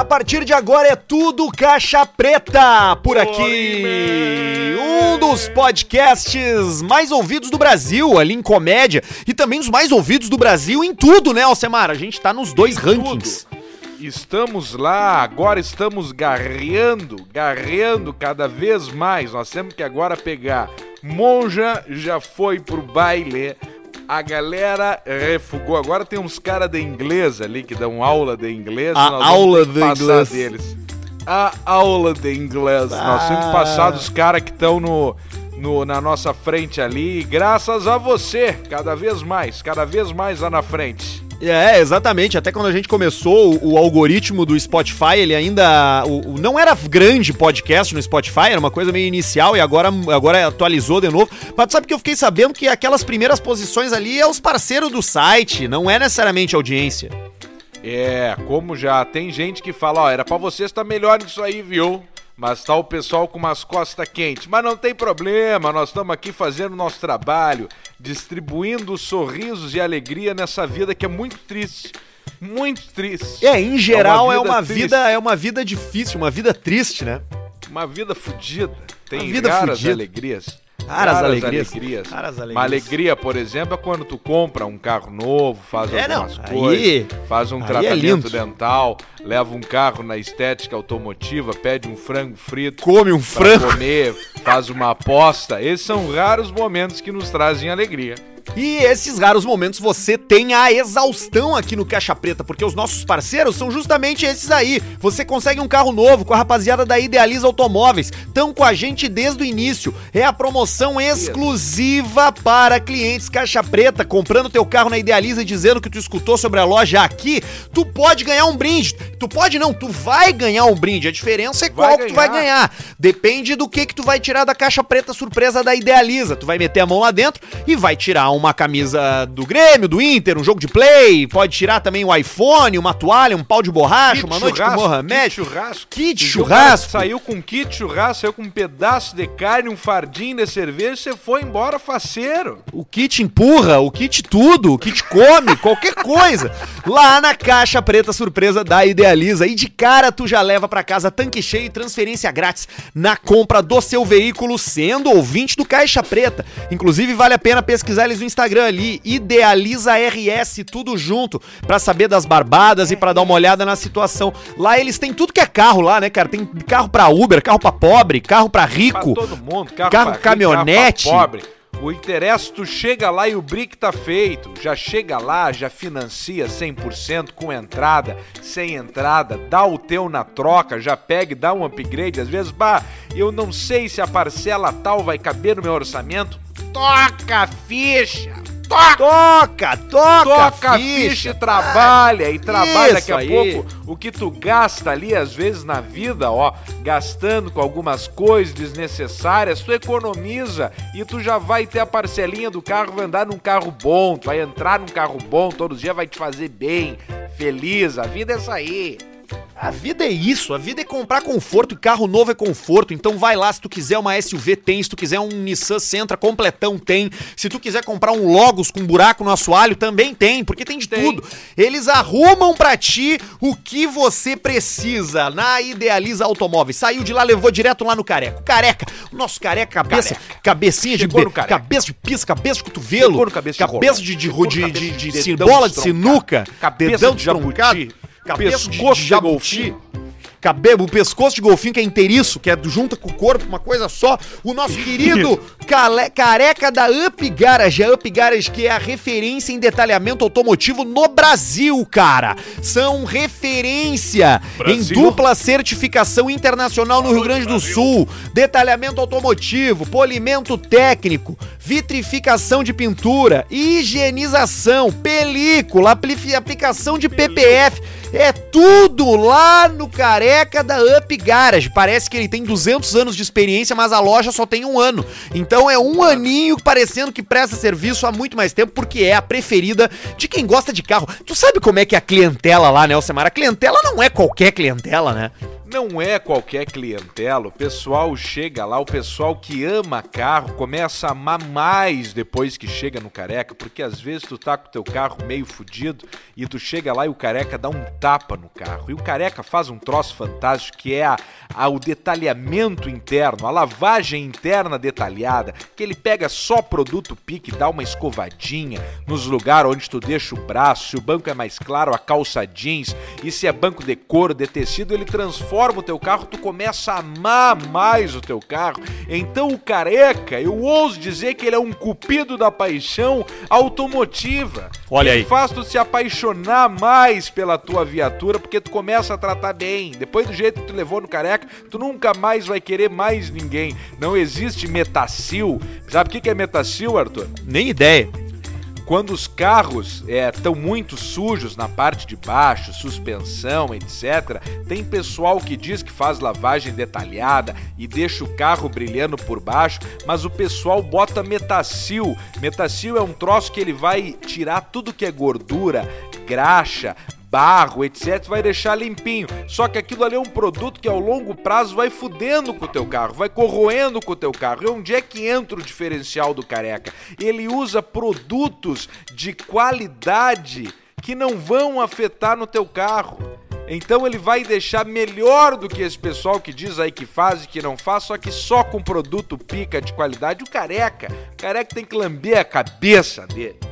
A partir de agora é tudo caixa preta por aqui. Um dos podcasts mais ouvidos do Brasil, ali em comédia, e também os mais ouvidos do Brasil em tudo, né, Alcemar? A gente tá nos dois rankings. Estamos lá, agora estamos garreando, garreando cada vez mais. Nós temos que agora pegar. Monja já foi pro baile, a galera refugou. Agora tem uns caras de inglês ali que dão aula de inglês. A aula de inglês. deles. A aula de inglês. Nós temos que passar dos caras que estão no, no, na nossa frente ali. E graças a você, cada vez mais, cada vez mais lá na frente. É, exatamente. Até quando a gente começou, o, o algoritmo do Spotify, ele ainda. O, o- não era grande podcast no Spotify, era uma coisa meio inicial e agora, agora atualizou de novo. Mas tu sabe que eu fiquei sabendo que aquelas primeiras posições ali é os parceiros do site, não é necessariamente audiência. É, como já tem gente que fala, ó, era pra você estar melhor nisso aí, viu? Mas tá o pessoal com umas costas quentes. Mas não tem problema, nós estamos aqui fazendo nosso trabalho, distribuindo sorrisos e alegria nessa vida que é muito triste. Muito triste. É, em geral é vida uma triste. vida, é uma vida difícil, uma vida triste, né? Uma vida fodida. Tem Uma vida raras fudida. alegrias. Raras alegrias. Raras Uma alegrias. alegria, por exemplo, é quando tu compra um carro novo, faz É, algumas não, coisas, aí- faz um é tratamento lindo. dental, leva um carro na estética automotiva, pede um frango frito Come um frango. comer, faz uma aposta. Esses são raros momentos que nos trazem alegria. E esses raros momentos você tem a exaustão aqui no Caixa Preta, porque os nossos parceiros são justamente esses aí. Você consegue um carro novo com a rapaziada da Idealiza Automóveis. Estão com a gente desde o início. É a promoção exclusiva para clientes Caixa Preta. Comprando teu carro na Idealiza e dizendo que tu escutou sobre a loja aqui, tu pode ganhar um brinde. Tu pode não, tu vai ganhar um brinde. A diferença é Vai qual que tu vai ganhar. Depende do que que tu vai tirar da Caixa Preta surpresa da Idealiza. Tu vai meter a mão lá dentro e vai tirar uma camisa do Grêmio, do Inter, um jogo de play, pode tirar também um iPhone, uma toalha, um pau de borracha, uma noite com Mohamed. kit churrasco. Kit churrasco. Saiu com kit churrasco, saiu com um pedaço de carne, um fardinho de cerveja, você foi embora faceiro. O kit empurra, o kit tudo, o kit come, qualquer coisa. Lá na caixa preta surpresa da Idealiza. E de cara tu já leva pra casa tanque cheio e transferência grátis na compra do seu veículo, sendo ouvinte do Caixa Preta. Inclusive, vale a pena pesquisar eles no Instagram ali, Idealiza RS, tudo junto, pra saber das barbadas e pra dar uma olhada na situação. Lá eles têm tudo que é carro lá, né, cara? Tem carro pra Uber, carro pra pobre, carro pra Pra rico. todo mundo, carro, Carro pra rico, caminhonete. carro pra pobre. O interesse, tu chega lá e o brick tá feito. Já chega lá, já financia 100% com entrada, sem entrada, dá o teu na troca, já pega e dá um upgrade. Às vezes, bah, eu não sei se a parcela tal vai caber no meu orçamento. Toca a ficha! Toca! Toca, toca, Toca a ficha e trabalha, e trabalha daqui a aí. pouco o que tu gasta ali, às vezes, na vida, ó, gastando com algumas coisas desnecessárias, tu economiza e tu já vai ter a parcelinha do carro, vai andar num carro bom, tu vai entrar num carro bom, todos os dias vai te fazer bem, feliz, a vida é essa aí. A vida é isso, a vida é comprar conforto e carro novo é conforto. Então vai lá, se tu quiser uma SUV tem, se tu quiser um Nissan Sentra completão tem, se tu quiser comprar um Logos com buraco no assoalho também tem, porque tem de Tem. tudo. Eles arrumam pra ti o que você precisa na Idealiza Automóveis. Saiu de lá, levou direto lá no Careca. Careca, nosso Careca, cabeça, Careca. cabecinha Chegou de be- Careca. cabeça de pisa, cabeça de cotovelo, cabeça de cabeça de, de, de, cabeça de, de de, dedão bola de sinuca, Cabeça dedão de jabuti. cabeça de, Pescoço de de golfinho. Cabelo, o pescoço de golfinho que é inteiriço, que é junta com o corpo, uma coisa só. O nosso querido cale- careca da Up Garage, a Up Garage que é a referência em detalhamento automotivo no Brasil, cara. São referência Brasil. em dupla certificação internacional no Rio Grande do Sul, detalhamento automotivo, polimento técnico, vitrificação de pintura, higienização, película, apli- aplicação de PPF. É tudo lá no careca da Up Garage. Parece que ele tem 200 anos de experiência, mas a loja só tem um ano. Então é um aninho parecendo que presta serviço há muito mais tempo, porque é a preferida de quem gosta de carro. Tu sabe como é que é a clientela lá, né, Alcemar? A clientela não é qualquer clientela, né? Não é qualquer clientela, o pessoal chega lá, o pessoal que ama carro começa a amar mais depois que chega no careca, porque às vezes tu tá com teu carro meio fudido e tu chega lá e o careca dá um tapa no carro. E o careca faz um troço fantástico que é a, a, o detalhamento interno, a lavagem interna detalhada, que ele pega só produto pique, dá uma escovadinha nos lugares onde tu deixa o braço, se o banco é mais claro, a calça jeans, e se é banco de couro, de tecido, ele transforma transforma o teu carro, tu começa a amar mais o teu carro. Então o careca, eu ouso dizer que ele é um cupido da paixão automotiva. Olha aí. faz tu se apaixonar mais pela tua viatura, porque tu começa a tratar bem. Depois do jeito que tu levou no careca, tu nunca mais vai querer mais ninguém. Não existe metacil. Sabe o que é metacil, Arthur? Nem ideia quando os carros estão é, muito sujos na parte de baixo, suspensão, etc., tem pessoal que diz que faz lavagem detalhada e deixa o carro brilhando por baixo, mas o pessoal bota metacil. Metacil é um troço que ele vai tirar tudo que é gordura, graxa, barro, etc, vai deixar limpinho. Só que aquilo ali é um produto que ao longo prazo vai fudendo com o teu carro, vai corroendo com o teu carro. E onde é que entra o diferencial do careca? Ele usa produtos de qualidade que não vão afetar no teu carro. Então ele vai deixar melhor do que esse pessoal que diz aí que faz e que não faz, só que só com produto pica de qualidade. O careca, o careca tem que lamber a cabeça dele.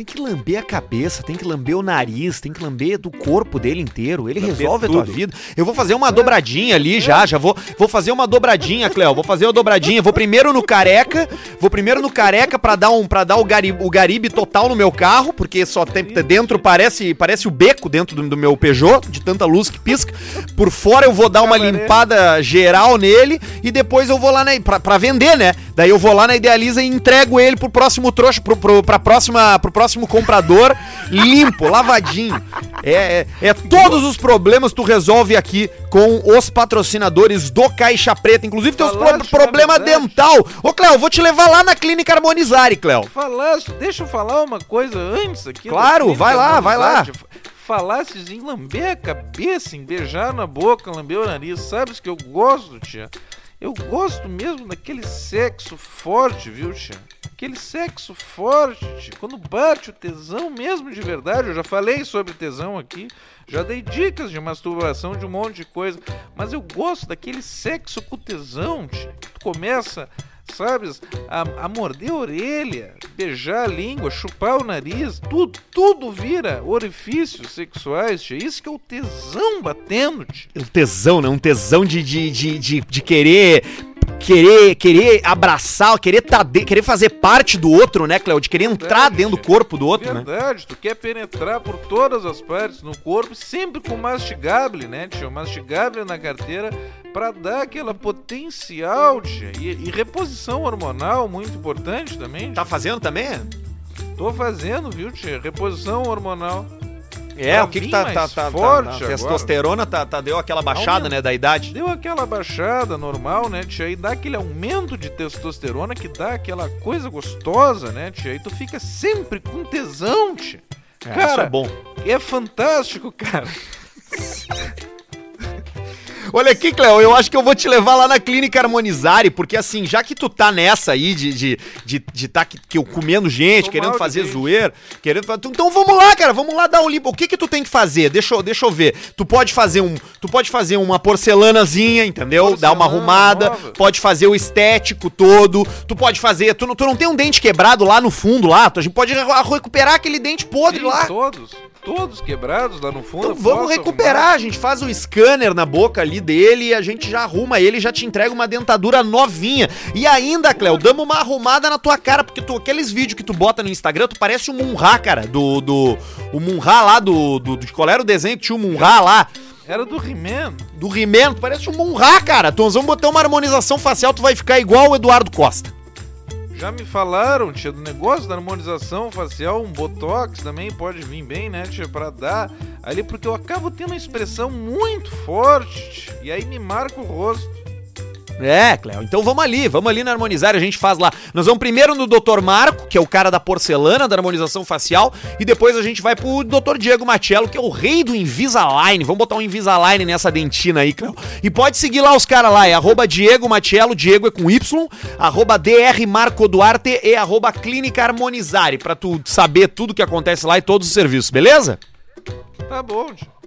Tem que lamber a cabeça, tem que lamber o nariz, tem que lamber do corpo dele inteiro. Ele Lamber resolve a tudo. tua vida. Eu vou fazer uma dobradinha ali já, já vou, vou fazer uma dobradinha, Cleo. Vou fazer uma dobradinha. Vou primeiro no careca, vou primeiro no careca pra dar um para dar o garibe, o garibe total no meu carro, porque só tem dentro parece parece o beco dentro do, do meu Peugeot, de tanta luz que pisca. Por fora eu vou dar uma limpada geral nele e depois eu vou lá na pra, pra vender, né? Daí eu vou lá na Idealiza e entrego ele pro próximo trouxa, pro, pro, pra próxima, pro próximo comprador, limpo, lavadinho. É, é, é todos os problemas tu resolve aqui com os patrocinadores do Caixa Preta, inclusive teus pro, Falaste, problema dental. Ô, Cléo, vou te levar lá na Clínica Harmonizare, Cléo. Falasse, deixa eu falar uma coisa antes aqui. Claro, vai lá, vai lá. Falasses em lamber a cabeça, em beijar na boca, lamber o nariz. Sabes que eu gosto, tia? Eu gosto mesmo daquele sexo forte, viu, tia? Aquele sexo forte, tia. Quando bate o tesão mesmo de verdade. Eu já falei sobre tesão aqui. Já dei dicas de masturbação, de um monte de coisa. Mas eu gosto daquele sexo com tesão, tia. Tu começa sabes? A, a morder a orelha, beijar a língua, chupar o nariz, tudo, tudo vira orifícios sexuais, tia. Isso que é o tesão batendo, tia. Um tesão, né? Um tesão de, de, de, de, de querer. Querer, querer abraçar, querer, tá de- querer fazer parte do outro, né, Cléo? De querer entrar Verdade, dentro do corpo do outro, né? Verdade, tu quer penetrar por todas as partes no corpo, sempre com mastigable, né, tia? O mastigable na carteira pra dar aquela potencial, tia. E, e reposição hormonal, muito importante também. tia. Tá fazendo também? Tô fazendo, viu, tia? Reposição hormonal. É, Pra o que que tá, mais tá, tá, forte tá, testosterona tá, tá- deu aquela baixada, Aumenta. né, da idade. Deu aquela baixada normal, né, tia? E dá aquele aumento de testosterona que dá aquela coisa gostosa, né, tia? E tu fica sempre com tesão, tia. É, Cara, isso é bom. É fantástico, cara. Olha aqui, Cléo, eu acho que eu vou te levar lá na Clínica Harmonizare, porque assim, já que tu tá nessa aí de de, de, de tá que, que eu comendo gente, querendo fazer dente. zoeira, querendo Então vamos lá, cara, vamos lá dar um limpo. O que que tu tem que fazer? Deixa eu, deixa eu ver. Tu pode fazer um, tu pode fazer uma porcelanazinha, entendeu? Dar uma Porcelana arrumada, nova. pode fazer o estético todo, tu pode fazer, tu não, tu não tem um dente quebrado lá no fundo lá, tu, a gente pode re- recuperar aquele dente podre Tem lá. todos, todos quebrados lá no fundo. Então vamos posso recuperar, arrumar. a gente faz o scanner na boca ali dele e a gente já arruma ele e já te entrega uma dentadura novinha. E ainda, Cléo, damos uma arrumada na tua cara, porque tu, aqueles vídeos que tu bota no Instagram, tu parece o Munra, cara, do, do o Munra lá do, do, do qual era o desenho que tinha o Munra lá, Era do He-Man. do He-Man, tu parece o Munra, cara. Nós vamos botar uma harmonização facial, tu vai ficar igual o Eduardo Costa. Já me falaram, tia, do negócio da harmonização facial, um botox também pode vir bem, né, tia, pra dar ali, porque eu acabo tendo uma expressão muito forte, tia, e aí me marca o rosto. É, Cléo. Então vamos ali, vamos ali na harmonizar, a gente faz lá. Nós vamos primeiro no Dr. Marco, que é o cara da porcelana, da harmonização facial, e depois a gente vai pro Dr. Diego Matiello, que é o rei do Invisalign. Vamos botar um Invisalign nessa dentina aí, Cléo. E pode seguir lá os caras lá, é arroba Diego Matiello, Diego é com Y, arroba DR Marco Duarte e arroba Clínica Harmonizare, pra tu saber tudo que acontece lá e todos os serviços, beleza? Tá bom, tio.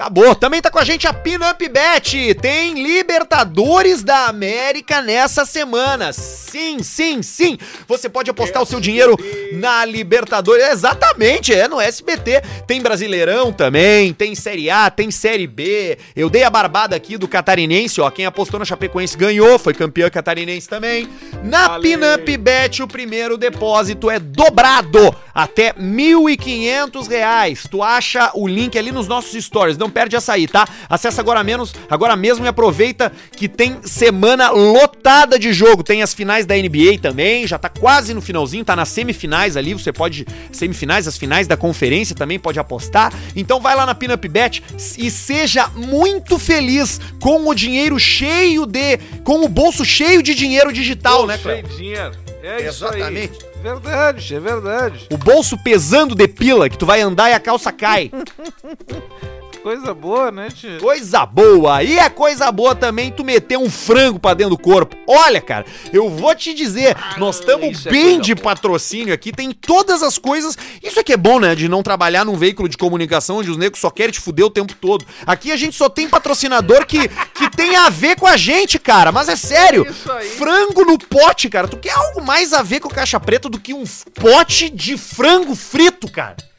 Acabou. Também tá com a gente a Pinup Bet. Tem Libertadores da América nessa semana. Sim, sim, sim. Você pode apostar o seu dinheiro na Libertadores. Exatamente, é no SBT. Tem Brasileirão também, tem Série A, tem Série B. Eu dei a barbada aqui do catarinense, ó. Quem apostou na Chapecoense ganhou, foi campeão catarinense também. Na. Pinup Bet, o primeiro depósito é dobrado até 1.500 reais. Tu acha o link ali nos nossos stories. Não perde essa aí, tá? Acessa agora menos, agora mesmo e aproveita que tem semana lotada de jogo. Tem as finais da NBA também, já tá quase no finalzinho, tá nas semifinais ali, você pode semifinais, as finais da conferência também pode apostar. Então vai lá na Pinup Bet e seja muito feliz com o dinheiro cheio de, com o bolso cheio de dinheiro digital, né, Cheio Cléo? de dinheiro. É Exatamente. isso aí. Verdade, é verdade. O bolso pesando de pila que tu vai andar e a calça cai. Coisa boa, né, tio? Coisa boa! E é coisa boa também tu meter um frango pra dentro do corpo. Olha, cara, eu vou te dizer, nós estamos é bem coisa de boa. patrocínio aqui, tem todas as coisas. Isso é que é bom, né? De não trabalhar num veículo de comunicação onde os negros só querem te fuder o tempo todo. Aqui a gente só tem patrocinador que, que tem a ver com a gente, cara. Mas é sério. Aí. Frango no pote, cara. Tu quer algo mais a ver com caixa preta do que um pote de frango frito, cara?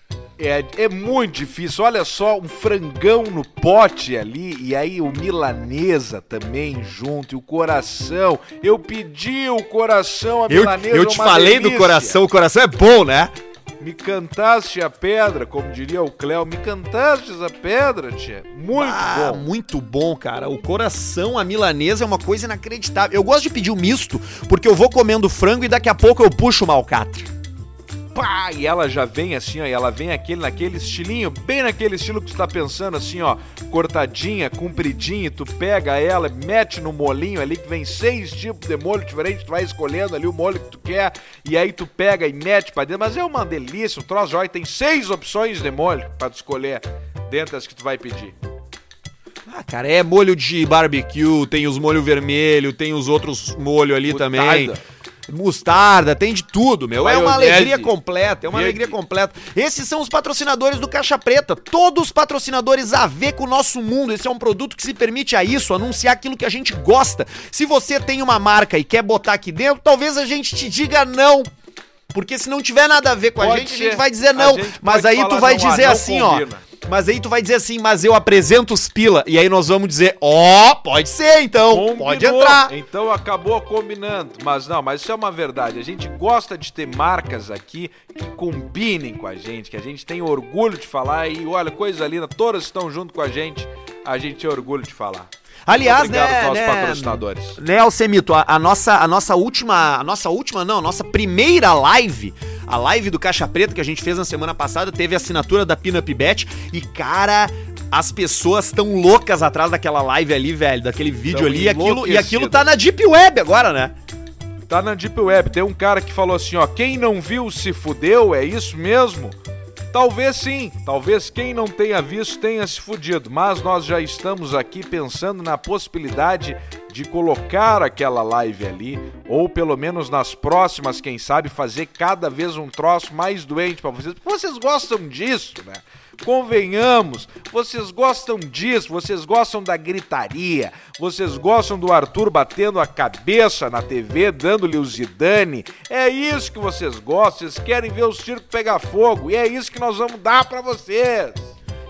É, é muito difícil. Olha só, um frangão no pote ali, e aí o milanesa também junto, e o coração. Eu pedi o coração, a Eu, milanesa eu é te uma falei do delícia. coração, o coração é bom, né? Me cantaste a pedra, como diria o Cléo. Me cantastes a pedra, tia. Muito Ah, bom. muito bom, cara. O coração, a milanesa é uma coisa inacreditável. Eu gosto de pedir o misto, porque eu vou comendo frango e daqui a pouco eu puxo uma alcatra. Pá, e ela já vem assim, ó, e ela vem aquele, naquele estilinho, bem naquele estilo que tu tá pensando, assim, ó, cortadinha, compridinha, tu pega ela, mete no molinho ali, que vem seis tipos de molho diferentes, tu vai escolhendo ali o molho que tu quer, e aí tu pega e mete pra dentro, mas é uma delícia, o troço jóia, tem seis opções de molho pra tu escolher, dentre as que tu vai pedir. Ah, cara, é molho de barbecue, tem os molho vermelho, tem os outros molho ali Mostarda. também. Mostarda, tem de tudo, meu. É uma alegria completa, é uma Verde. alegria completa. Esses são os patrocinadores do Caixa Preta. Todos patrocinadores a ver com o nosso mundo. Esse é um produto que se permite a isso, anunciar aquilo que a gente gosta. Se você tem uma marca e quer botar aqui dentro, talvez a gente te diga não. Porque se não tiver nada a ver com a Pode gente, a ser. gente vai dizer A não. gente Mas aí tu vai dizer assim, combina. ó. Mas aí tu vai dizer assim, mas eu apresento os pila. E aí nós vamos dizer, ó, pode ser então, Combinou. pode entrar. Então acabou combinando. Mas não, mas isso é uma verdade. A gente gosta de ter marcas aqui que combinem com a gente, que a gente tem orgulho de falar. E olha, coisa linda, todas estão junto com a gente. A gente tem orgulho de falar. Aliás, Obrigado né, aos né, patrocinadores. né, Alcemito, a, a nossa, a nossa última, a nossa última não, a nossa primeira live, a live do Caixa Preta que a gente fez na semana passada, teve a assinatura da Pinup Bet e, cara, as pessoas estão loucas atrás daquela live ali, velho, daquele vídeo Tão ali, e aquilo, e aquilo tá na Deep Web agora, né? Tá na Deep Web. Tem um cara que falou assim, ó, quem não viu se fudeu, é isso mesmo? Talvez sim, talvez quem não tenha visto tenha se fudido, mas nós já estamos aqui pensando na possibilidade de colocar aquela live ali, ou pelo menos nas próximas, quem sabe, fazer cada vez um troço mais doente pra vocês. Vocês gostam disso, né? Convenhamos, vocês gostam disso, vocês gostam da gritaria, vocês gostam do Arthur batendo a cabeça na TV, dando-lhe o Zidane. É isso que vocês gostam, vocês querem ver o circo pegar fogo, e é isso que nós vamos dar pra vocês.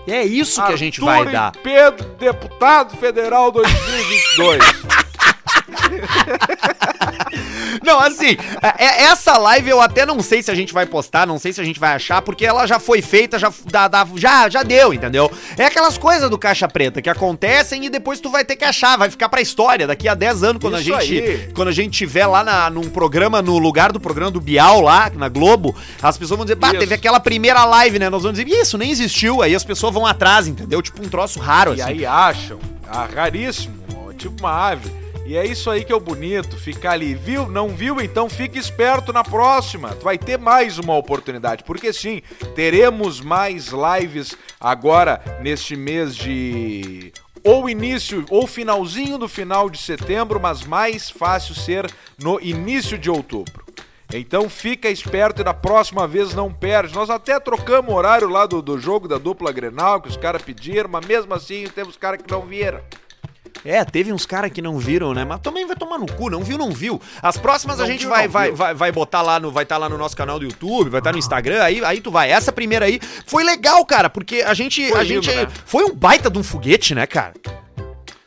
E é isso que a gente Arthur vai dar. Pedro, deputado federal 2022. Não, assim, é- é- essa live eu até não sei se a gente vai postar, não sei se a gente vai achar, porque ela já foi feita, já, já, já deu, entendeu? É aquelas coisas do Caixa Preta que acontecem e depois tu vai ter que achar, vai ficar pra história. Daqui a 10 anos, quando, a gente, aí. quando a gente tiver lá na, num programa, no lugar do programa do Bial, lá na Globo, as pessoas vão dizer, bah, teve aquela primeira live, né? Nós vamos dizer, isso nem existiu. Aí as pessoas vão atrás, entendeu? Tipo um troço raro, E assim. aí acham, ah, raríssimo, tipo uma ave. E é isso aí que é o bonito, ficar ali. Viu? Não viu? Então fique esperto na próxima. Tu vai ter mais uma oportunidade. Porque sim, teremos mais lives agora neste mês de ou início ou finalzinho do final de setembro, mas mais fácil ser no início de outubro. Então fica esperto e da próxima vez não perde. Nós até trocamos o horário lá do, do jogo da dupla Grenal que os caras pediram, mas mesmo assim temos caras que não vieram. É, teve uns caras que não viram, né? Mas também vai tomar no cu, não viu, não viu. As próximas Não a gente viu, vai, vai, viu. vai, vai botar lá no, vai estar lá no nosso canal do YouTube, vai estar no Instagram, aí, aí tu vai. Essa primeira aí foi legal, cara, porque a gente, Foi a lindo, gente né? foi um baita de um foguete, né, cara?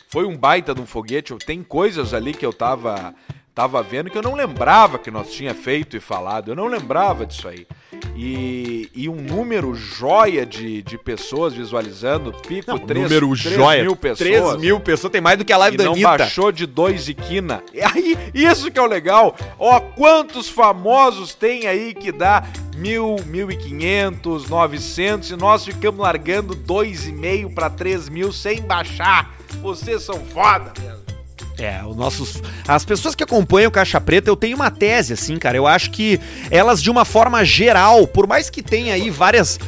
Foi um baita de um foguete. Tem coisas ali que eu tava, tava vendo que eu não lembrava que nós tinha feito e falado. Eu não lembrava disso aí. E, e um número joia de, de pessoas visualizando, pico Não, 3, número 3 joia. mil pessoas. 3 mil pessoas, tem mais do que a live E da não Anitta. baixou de dois e quina. E aí, isso que é o legal. Ó, quantos famosos tem aí que dá mil, mil e quinhentos, novecentos e nós ficamos largando dois e meio para três mil sem baixar. Vocês são foda mesmo. É, os nossos. As pessoas que acompanham o Caixa Preta, eu tenho uma tese, assim, cara. Eu acho que elas, de uma forma geral, por mais que tenha aí várias.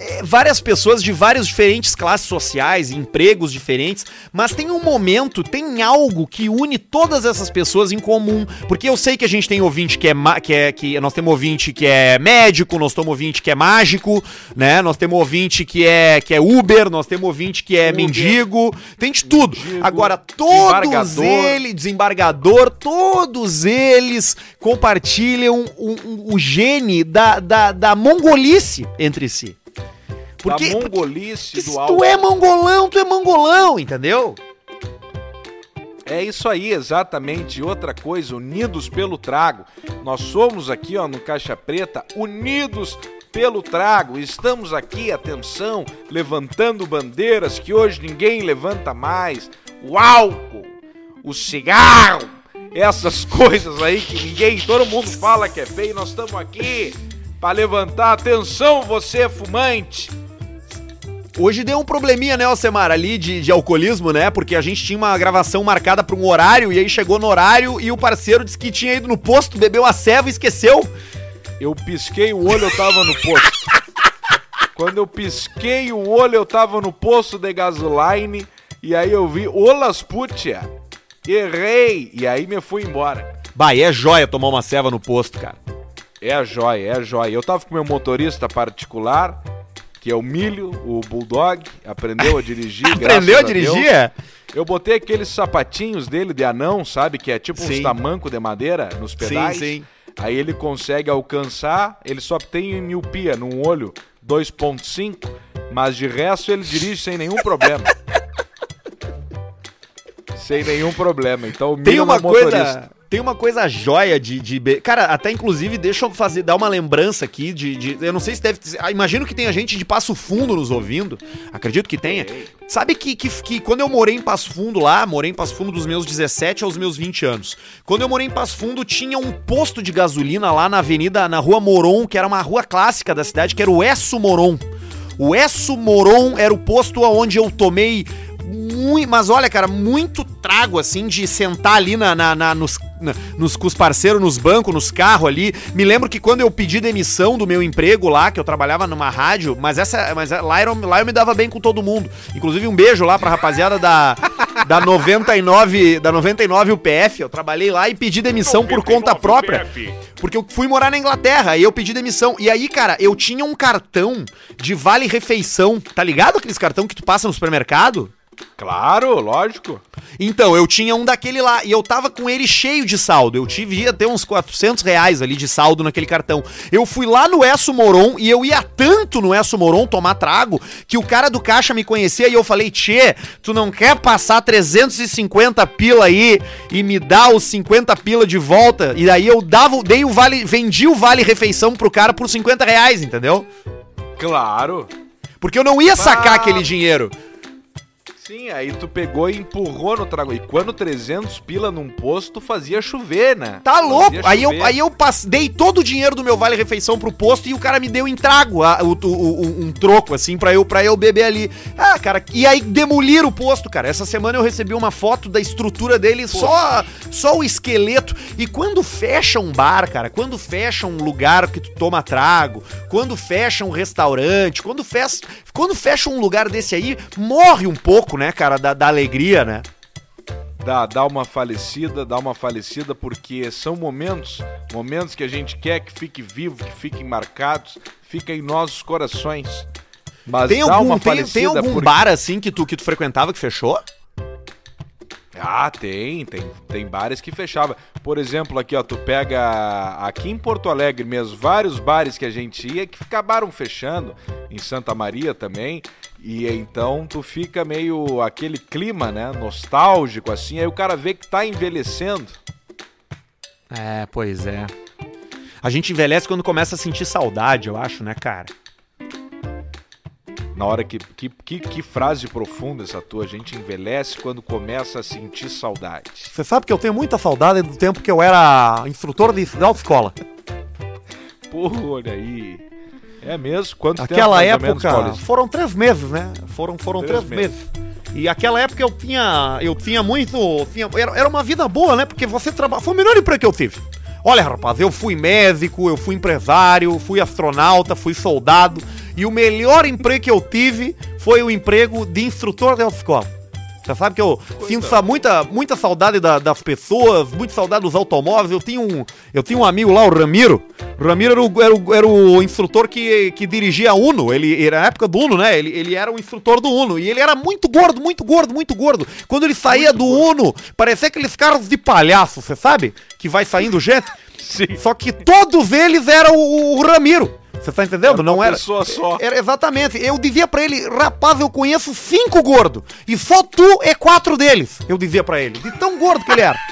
É, Várias pessoas de várias diferentes classes sociais, empregos diferentes, mas tem um momento, tem algo que une todas essas pessoas em comum. Porque eu sei que a gente tem ouvinte que é, que é que nós temos ouvinte que é médico, nós temos ouvinte que é mágico, né? Nós temos ouvinte que é que é Uber, nós temos ouvinte que é Uber. mendigo, tem de tudo. Mendigo, Agora todos eles, desembargador, todos eles compartilham o, o- o gene da, da, da mongolice entre si. Porque, da porque mongolice se do tu alto. é mongolão, tu é mongolão, entendeu? É isso aí, exatamente. Outra coisa, unidos pelo trago. Nós somos aqui, ó, no Caixa Preta, unidos pelo trago. Estamos aqui, atenção, levantando bandeiras que hoje ninguém levanta mais. O álcool, o cigarro, essas coisas aí que ninguém, todo mundo fala que é feio. Nós estamos aqui para levantar. Atenção, você fumante. Hoje deu um probleminha, né, Alcemar, ali de, de alcoolismo, né? Porque a gente tinha uma gravação marcada pra um horário e aí chegou no horário e o parceiro disse que tinha ido no posto, bebeu a ceva e esqueceu. Eu pisquei o olho, eu tava no posto. Quando eu pisquei o olho, eu tava no posto de gasoline. E aí eu vi, olas putia, errei. E aí me fui embora. Bah, é joia tomar uma ceva no posto, cara. É a joia, é a joia. Eu tava com meu motorista particular, que é o Milho, o Bulldog. Aprendeu a dirigir, Aprendeu a Deus. dirigir? é? Eu botei aqueles sapatinhos dele de anão, sabe? Que é tipo uns Sim. tamanco de madeira nos pedais. sim. Aí ele consegue alcançar, ele só tem miopia num olho 2.5, mas de resto ele dirige sem nenhum problema. sem nenhum problema. Então o Tem Milho é uma meu motorista. coisa. Tem uma coisa joia de, de. Cara, até inclusive, deixa eu fazer, dar uma lembrança aqui de. de- eu não sei se deve. ah, Imagino que tenha gente de Passo Fundo nos ouvindo. Acredito que tenha. Sabe que, que, que quando eu morei em Passo Fundo lá, morei em Passo Fundo dos meus 17 aos meus 20 anos. Quando eu morei em Passo Fundo, tinha um posto de gasolina lá na avenida, na rua Moron, que era uma rua clássica da cidade, que era o Esso Moron. O Esso Moron era o posto onde eu tomei muito, mas olha, cara, muito trago assim de sentar ali na, na- na- nos, na- nos com os parceiros nos bancos, nos carros ali. Me lembro que quando eu pedi demissão do meu emprego lá, que eu trabalhava numa rádio, mas essa, mas lá, era, lá eu me dava bem com todo mundo. Inclusive um beijo lá pra rapaziada da da 99, da 99 UPF. Eu trabalhei lá e pedi demissão por conta própria. Porque eu fui morar na Inglaterra e eu pedi demissão. E aí, cara, eu tinha um cartão de vale refeição. Tá ligado aqueles cartão que tu passa no supermercado? Claro, lógico. Então, eu tinha um daquele lá e eu tava com ele cheio de saldo. Eu tive ter uns 400 reais ali de saldo naquele cartão. Eu fui lá no Esso Moron e eu ia tanto no Esso Moron tomar trago que o cara do caixa me conhecia e eu falei: Tchê, tu não quer passar 350 pila aí e me dar os 50 pila de volta? E aí eu dava, dei o vale, vendi o vale refeição pro cara por 50 reais, entendeu? Claro. Porque eu não ia sacar Ah. aquele dinheiro. Sim, aí tu pegou e empurrou no trago. E quando 300 pila num posto, fazia chover, né? Tá louco! Aí eu, aí eu dei todo o dinheiro do meu vale refeição pro posto e o cara me deu em trago a- o- o- um troco, assim, pra eu, pra eu beber ali. Ah, cara, e aí demoliram o posto, cara. Essa semana eu recebi uma foto da estrutura dele, só, só o esqueleto. E quando fecha um bar, cara, quando fecha um lugar que tu toma trago, quando fecha um restaurante, quando fecha, quando fecha um lugar desse aí, morre um pouco, né, cara, da, da alegria, né? Dá, dá uma falecida, dá uma falecida, porque são momentos, momentos que a gente quer que fique vivo, que fiquem marcados, fica em nossos corações. Mas Tem dá algum, uma tem, falecida tem algum porque- bar assim que tu, que tu frequentava que fechou? Ah, tem, tem, tem bares que fechava. Por exemplo, aqui ó, tu pega aqui em Porto Alegre mesmo, vários bares que a gente ia que acabaram fechando, em Santa Maria também. E então tu fica meio aquele clima, né, nostálgico assim, aí o cara vê que tá envelhecendo. É, pois é. A gente envelhece quando começa a sentir saudade, eu acho, né, cara? Na hora que que, que, que frase profunda essa tua, a gente envelhece quando começa a sentir saudade. Você sabe que eu tenho muita saudade do tempo que eu era instrutor de, autoescola. Porra, olha aí. É mesmo? Quanto Aquela menos, época, foram três meses, né? Foram, foram Três três, meses. E aquela época eu tinha, eu tinha muito, tinha, era, era uma vida boa, né? Porque você trabalha, foi o melhor emprego que eu tive. Olha, rapaz, eu fui médico, eu fui empresário, fui astronauta, fui soldado. E o melhor emprego que eu tive foi o emprego de instrutor de autoescola. Você sabe que eu sinto sa- muita, muita saudade da- das pessoas, muita saudade dos automóveis. Eu tinha um, eu tinha um amigo lá, o Ramiro. O Ramiro era o, era o, era o instrutor que, que dirigia a Uno. Ele era na época do Uno, né? Ele, ele era o instrutor do Uno. E ele era muito gordo, muito gordo, muito gordo. Quando ele saía do Uno, parecia aqueles caras de palhaço, você sabe? Que vai saindo gente. Sim. Só que todos eles eram o, o Ramiro. Você tá entendendo? Não uma era. pessoa só. Era exatamente. Eu dizia pra ele, rapaz, eu conheço cinco gordos. E só tu é quatro deles. Eu dizia pra ele. De tão gordo que ele era.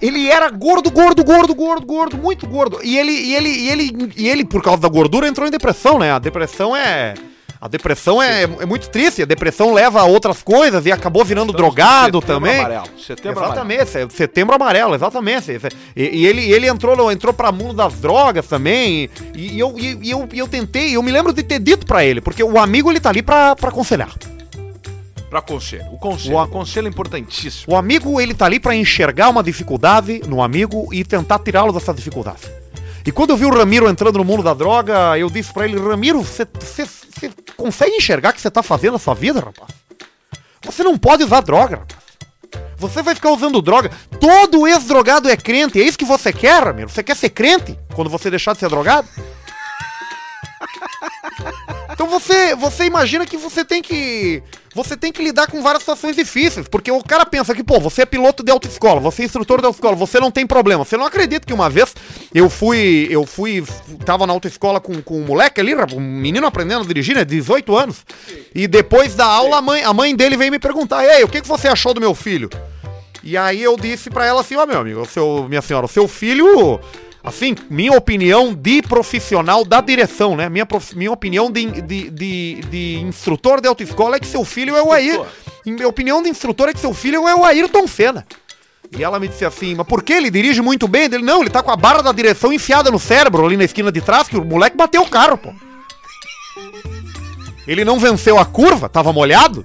Ele era gordo, gordo, gordo, gordo, gordo, muito gordo. E ele, e ele, e ele, e ele, por causa da gordura, entrou em depressão, né? A depressão é. A depressão é, é muito triste. A depressão leva a outras coisas e acabou virando Estamos no drogado também. Amarelo. Setembro amarelo. exatamente, é setembro amarelo, exatamente. E, e ele, ele entrou, entrou pra mundo das drogas também. E, e eu, e, e eu, eu tentei, eu me lembro de ter dito pra ele, porque o amigo ele tá ali pra, pra aconselhar. Pra conselho. O conselho. O- O conselho é importantíssimo. O amigo ele tá ali pra enxergar uma dificuldade no amigo e tentar tirá-lo dessa dificuldade. E quando eu vi o Ramiro entrando no mundo da droga, eu disse pra ele, Ramiro, você consegue enxergar que você tá fazendo na sua vida, rapaz? Você não pode usar droga, rapaz. Você vai ficar usando droga. Todo ex-drogado é crente. É isso que você quer, Ramiro? Você quer ser crente quando você deixar de ser drogado? Então você, você imagina que você tem que. Você tem que lidar com várias situações difíceis. Porque o cara pensa que, pô, você é piloto de autoescola, você é instrutor de autoescola, você não tem problema. Você não acredita que uma vez eu fui. Eu fui. Tava na autoescola com, com um moleque ali, um menino aprendendo a dirigir, né? 18 anos. E depois da aula, a mãe, a mãe dele veio me perguntar: Ei, o que, que você achou do meu filho? E aí eu disse pra ela assim, ó, meu amigo, seu, minha senhora, o seu filho, assim, minha opinião de profissional da direção, né? Minha, prof- minha opinião de, de, de, de instrutor de autoescola é que seu filho é o Ayrton. Minha opinião de instrutor é que seu filho é o Ayrton Senna. E ela me disse assim, mas por que ele dirige muito bem? Ele, não, ele tá com a barra da direção enfiada no cérebro ali na esquina de trás, que o moleque bateu o carro, pô. Ele não venceu a curva, tava molhado.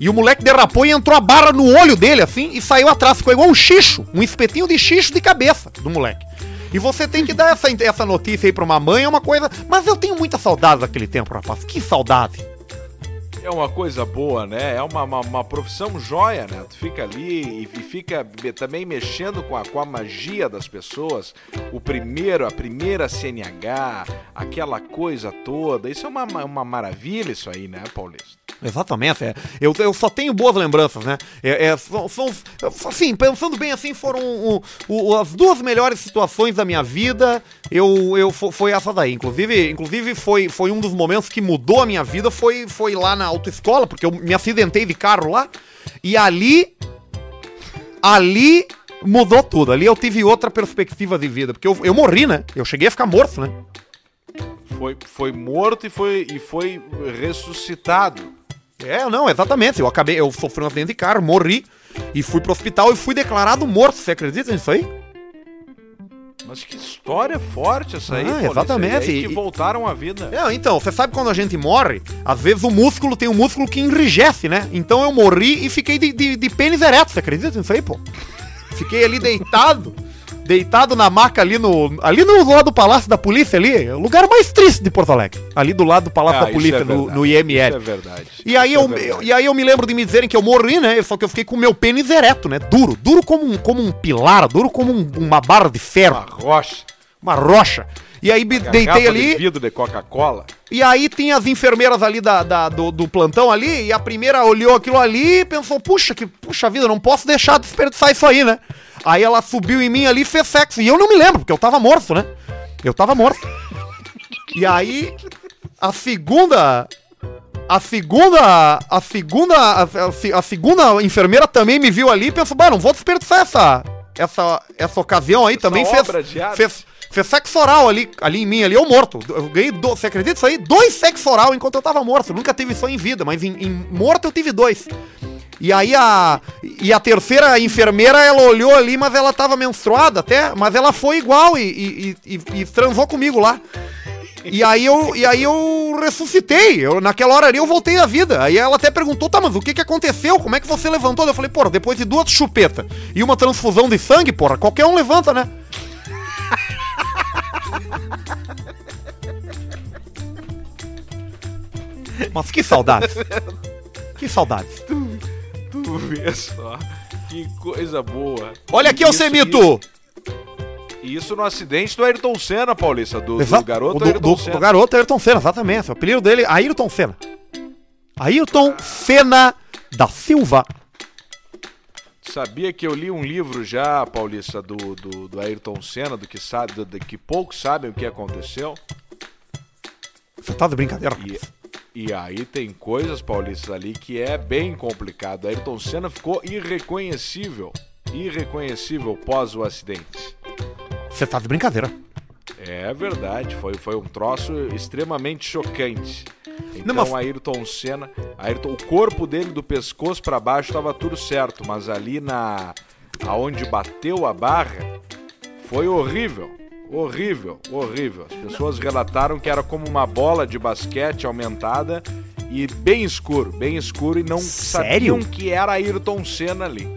E o moleque derrapou e entrou a barra no olho dele, assim, e saiu atrás. Ficou igual um xixo, um espetinho de xixo de cabeça do moleque. E você tem que dar essa, essa notícia aí pra uma mãe, é uma coisa. Mas eu tenho muita saudade daquele tempo, rapaz. Que saudade. É uma coisa boa, né? É uma, uma, uma profissão joia, né? Tu fica ali e, e fica também mexendo com a, com a magia das pessoas. O primeiro, a primeira CNH, aquela coisa toda. Isso é uma, uma maravilha, isso aí, né, Paulista? Exatamente, é. Eu, eu só tenho boas lembranças, né? É, é, são, são- assim, pensando bem assim, foram o- o- as duas melhores situações da minha vida. Eu, eu fo- foi essa daí. Inclusive, inclusive foi, foi um dos momentos que mudou a minha vida. Foi, foi lá na autoescola, porque eu me acidentei de carro lá. E ali, ali mudou tudo. Ali eu tive outra perspectiva de vida, porque eu, eu morri, né? Eu cheguei a ficar morto, né? Foi, foi morto e foi, e foi ressuscitado. É, não, exatamente. Eu acabei, eu sofri um acidente de carro, morri e fui pro hospital e fui declarado morto. Você acredita nisso aí? Mas que história forte essa aí, Ah, Paulista. exatamente. Aí que voltaram à vida. É, então, você sabe quando a gente morre, às vezes o músculo tem um músculo que enrijece, né? Então eu morri e fiquei de, de, de pênis ereto, você acredita nisso aí, pô? Fiquei ali deitado, deitado na maca ali no. Ali no lado do Palácio da Polícia ali, o lugar mais triste de Porto Alegre. Ali do lado do Palácio Ah, da Polícia, é no, no IML. Isso é verdade. E aí, Isso é eu, verdade. eu- e aí eu me lembro de me dizerem que eu morri, né? Só que eu fiquei com o meu pênis ereto, né? Duro. Duro como um, como um pilar, duro como um- uma barra de ferro, Uma rocha. uma rocha. E aí me deitei ali. de vidro de Coca-Cola. E aí tinha as enfermeiras ali da, da- do, do plantão ali, e a primeira olhou aquilo ali e pensou, puxa, que, puxa vida, não posso deixar de desperdiçar isso aí, né? Aí ela subiu em mim ali e fez sexo. E eu não me lembro, porque eu tava morto, né? Eu tava morto. E aí, a segunda. A segunda. A segunda. A, a a segunda enfermeira também me viu ali e pensou, bah, não vou desperdiçar essa. Essa, essa ocasião aí também fez, fez. Fez sexo oral ali, ali em mim, ali, eu morto. Eu ganhei, do, você acredita isso aí? Dois sexo oral enquanto eu tava morto. Eu nunca tive isso em vida, mas em, em morto eu tive dois. E aí a. E a terceira enfermeira, ela olhou ali, mas ela tava menstruada até, mas ela foi igual e, e, e, e- transou comigo lá. E aí eu, e aí eu ressuscitei. Eu, naquela hora ali eu voltei à vida. Aí ela até perguntou, tá, mas o que que aconteceu? Como é que você levantou? Eu falei, porra, depois de duas chupetas e uma transfusão de sangue, porra, qualquer um levanta, né? Mas que saudades. Que saudades. Tu vê só. Que coisa boa. Olha aqui, Alcemito. Isso, no acidente do Ayrton Senna, Paulista. Do, do Exato. garoto do, Ayrton do- Senna. do garoto Ayrton Senna, exatamente. O apelido dele é Ayrton Senna. Ayrton Senna da Silva. Sabia que eu li um livro já, Paulista, do, do, do Ayrton Senna, do que, sabe, do, do que poucos sabem o que aconteceu. Você tá de brincadeira? E, e aí tem coisas, Paulistas, ali que é bem complicado. Ayrton Senna ficou irreconhecível. Irreconhecível pós o acidente. Você tá de brincadeira. É verdade, foi, foi um troço extremamente chocante. Então, Não, mas- Ayrton Senna, Ayrton, o corpo dele do pescoço pra baixo tava tudo certo, mas ali na aonde bateu a barra foi horrível. Horrível, horrível. As pessoas relataram que era como uma bola de basquete aumentada e bem escuro, bem escuro e não Sério? sabiam que era Ayrton Senna ali.